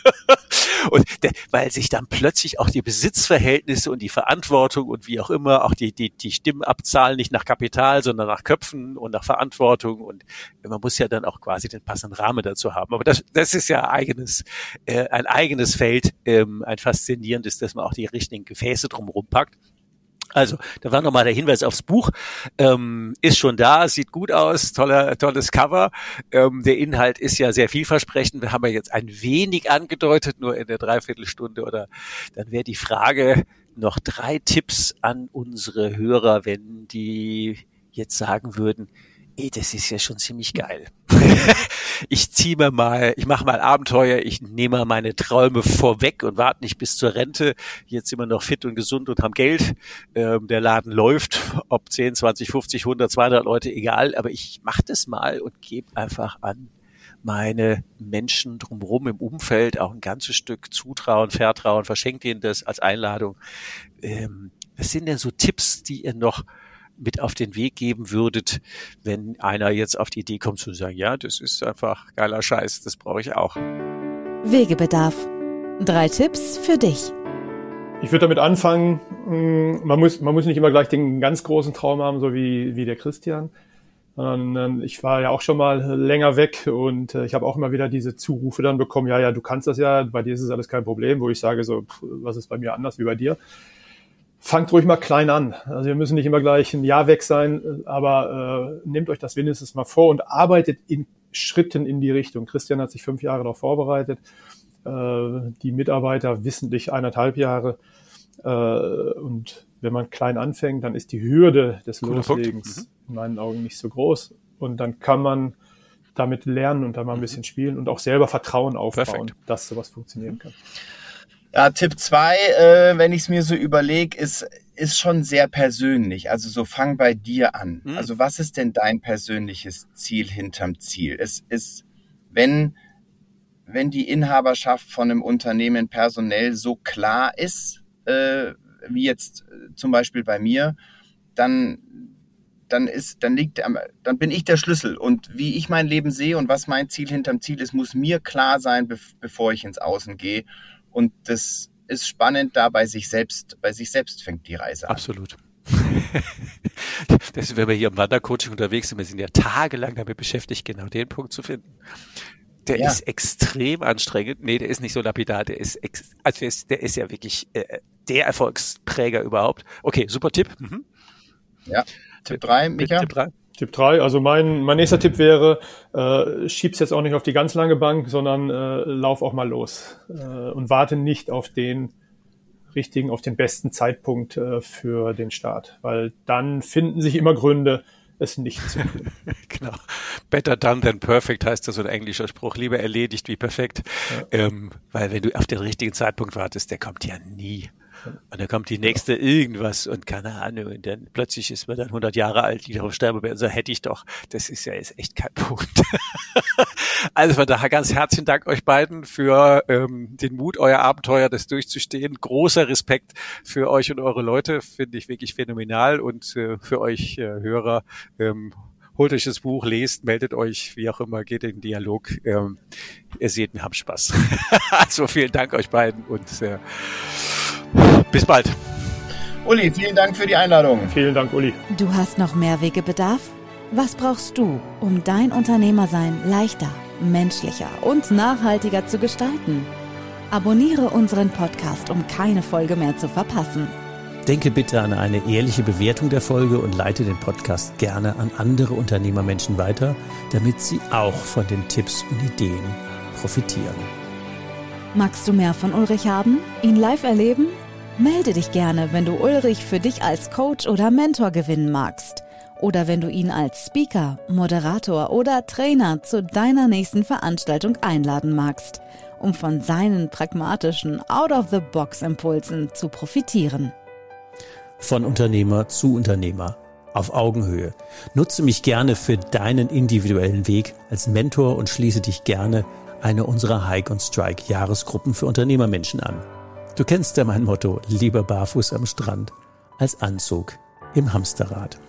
Und weil sich dann plötzlich auch die Besitzverhältnisse und die Verantwortung und wie auch immer, auch die, die, die Stimmabzahl nicht nach Kapital, sondern nach Köpfen und nach Verantwortung. Und man muss ja dann auch quasi den passenden Rahmen dazu haben. Aber das, das ist ja eigenes, äh, ein eigenes Feld, ähm, ein faszinierendes, dass man auch die richtigen Gefäße drumherum packt. Also, da war nochmal der Hinweis aufs Buch. Ähm, ist schon da, sieht gut aus, toller, tolles Cover. Ähm, der Inhalt ist ja sehr vielversprechend. Wir haben ja jetzt ein wenig angedeutet, nur in der Dreiviertelstunde. Oder dann wäre die Frage noch drei Tipps an unsere Hörer, wenn die jetzt sagen würden, ey, das ist ja schon ziemlich geil. [LAUGHS] ich ziehe mir mal, ich mache mal Abenteuer, ich nehme meine Träume vorweg und warte nicht bis zur Rente. Jetzt sind wir noch fit und gesund und haben Geld. Ähm, der Laden läuft, ob 10, 20, 50, 100, 200 Leute, egal. Aber ich mache das mal und gebe einfach an meine Menschen drumherum im Umfeld auch ein ganzes Stück Zutrauen, Vertrauen, verschenkt ihnen das als Einladung. Ähm, was sind denn so Tipps, die ihr noch mit auf den Weg geben würdet, wenn einer jetzt auf die Idee kommt zu sagen, ja, das ist einfach geiler Scheiß, das brauche ich auch. Wegebedarf. Drei Tipps für dich. Ich würde damit anfangen, mm, man muss, man muss nicht immer gleich den ganz großen Traum haben, so wie, wie der Christian. Sondern ich war ja auch schon mal länger weg und äh, ich habe auch immer wieder diese Zurufe dann bekommen, ja, ja, du kannst das ja, bei dir ist es alles kein Problem, wo ich sage so, was ist bei mir anders wie bei dir? Fangt ruhig mal klein an. Also wir müssen nicht immer gleich ein Jahr weg sein, aber äh, nehmt euch das wenigstens mal vor und arbeitet in Schritten in die Richtung. Christian hat sich fünf Jahre darauf vorbereitet, äh, die Mitarbeiter wissentlich eineinhalb Jahre. Äh, und wenn man klein anfängt, dann ist die Hürde des Cooler Loslegens mhm. in meinen Augen nicht so groß. Und dann kann man damit lernen und dann mal ein mhm. bisschen spielen und auch selber Vertrauen aufbauen, Perfekt. dass sowas funktionieren kann. Ja, Tipp zwei, äh, wenn ich es mir so überlege, ist, ist schon sehr persönlich. Also so fang bei dir an. Mhm. Also was ist denn dein persönliches Ziel hinterm Ziel? Es ist, wenn, wenn die Inhaberschaft von einem Unternehmen personell so klar ist, äh, wie jetzt äh, zum Beispiel bei mir, dann dann ist, dann liegt, dann bin ich der Schlüssel. Und wie ich mein Leben sehe und was mein Ziel hinterm Ziel ist, muss mir klar sein, bevor ich ins Außen gehe. Und das ist spannend, da bei sich selbst, bei sich selbst fängt die Reise an. Absolut. [LAUGHS] das ist, wenn wir hier im Wandercoaching unterwegs sind, wir sind ja tagelang damit beschäftigt, genau den Punkt zu finden. Der ja. ist extrem anstrengend. Nee, der ist nicht so lapidar. Der ist, ex also der ist, der ist ja wirklich äh, der Erfolgspräger überhaupt. Okay, super Tipp. Mhm. Ja, Tipp drei, Micha. Tipp drei. Tipp drei. also mein, mein nächster Tipp wäre, äh, schieb's jetzt auch nicht auf die ganz lange Bank, sondern äh, lauf auch mal los äh, und warte nicht auf den richtigen, auf den besten Zeitpunkt äh, für den Start, weil dann finden sich immer Gründe, es nicht zu tun. [LAUGHS] genau. Better done than perfect heißt das so ein englischer Spruch. Lieber erledigt wie perfekt. Ja. Ähm, weil wenn du auf den richtigen Zeitpunkt wartest, der kommt ja nie. Und dann kommt die nächste irgendwas und keine Ahnung. Und dann plötzlich ist man dann 100 Jahre alt, die darauf sterben werden. So hätte ich doch. Das ist ja jetzt echt kein Punkt. [LAUGHS] also von daher ganz herzlichen Dank euch beiden für ähm, den Mut, euer Abenteuer, das durchzustehen. Großer Respekt für euch und eure Leute. Finde ich wirklich phänomenal. Und äh, für euch äh, Hörer, ähm, holt euch das Buch, lest, meldet euch, wie auch immer, geht in den Dialog. Ähm, ihr seht, wir haben Spaß. [LAUGHS] also vielen Dank euch beiden und äh, bis bald. Uli, vielen Dank für die Einladung. Vielen Dank, Uli. Du hast noch mehr Wegebedarf? Was brauchst du, um dein Unternehmersein leichter, menschlicher und nachhaltiger zu gestalten? Abonniere unseren Podcast, um keine Folge mehr zu verpassen. Denke bitte an eine ehrliche Bewertung der Folge und leite den Podcast gerne an andere Unternehmermenschen weiter, damit sie auch von den Tipps und Ideen profitieren. Magst du mehr von Ulrich haben? Ihn live erleben? Melde dich gerne, wenn du Ulrich für dich als Coach oder Mentor gewinnen magst. Oder wenn du ihn als Speaker, Moderator oder Trainer zu deiner nächsten Veranstaltung einladen magst, um von seinen pragmatischen Out-of-the-Box-Impulsen zu profitieren. Von Unternehmer zu Unternehmer auf Augenhöhe. Nutze mich gerne für deinen individuellen Weg als Mentor und schließe dich gerne eine unserer Hike und Strike Jahresgruppen für Unternehmermenschen an. Du kennst ja mein Motto, lieber barfuß am Strand als Anzug im Hamsterrad.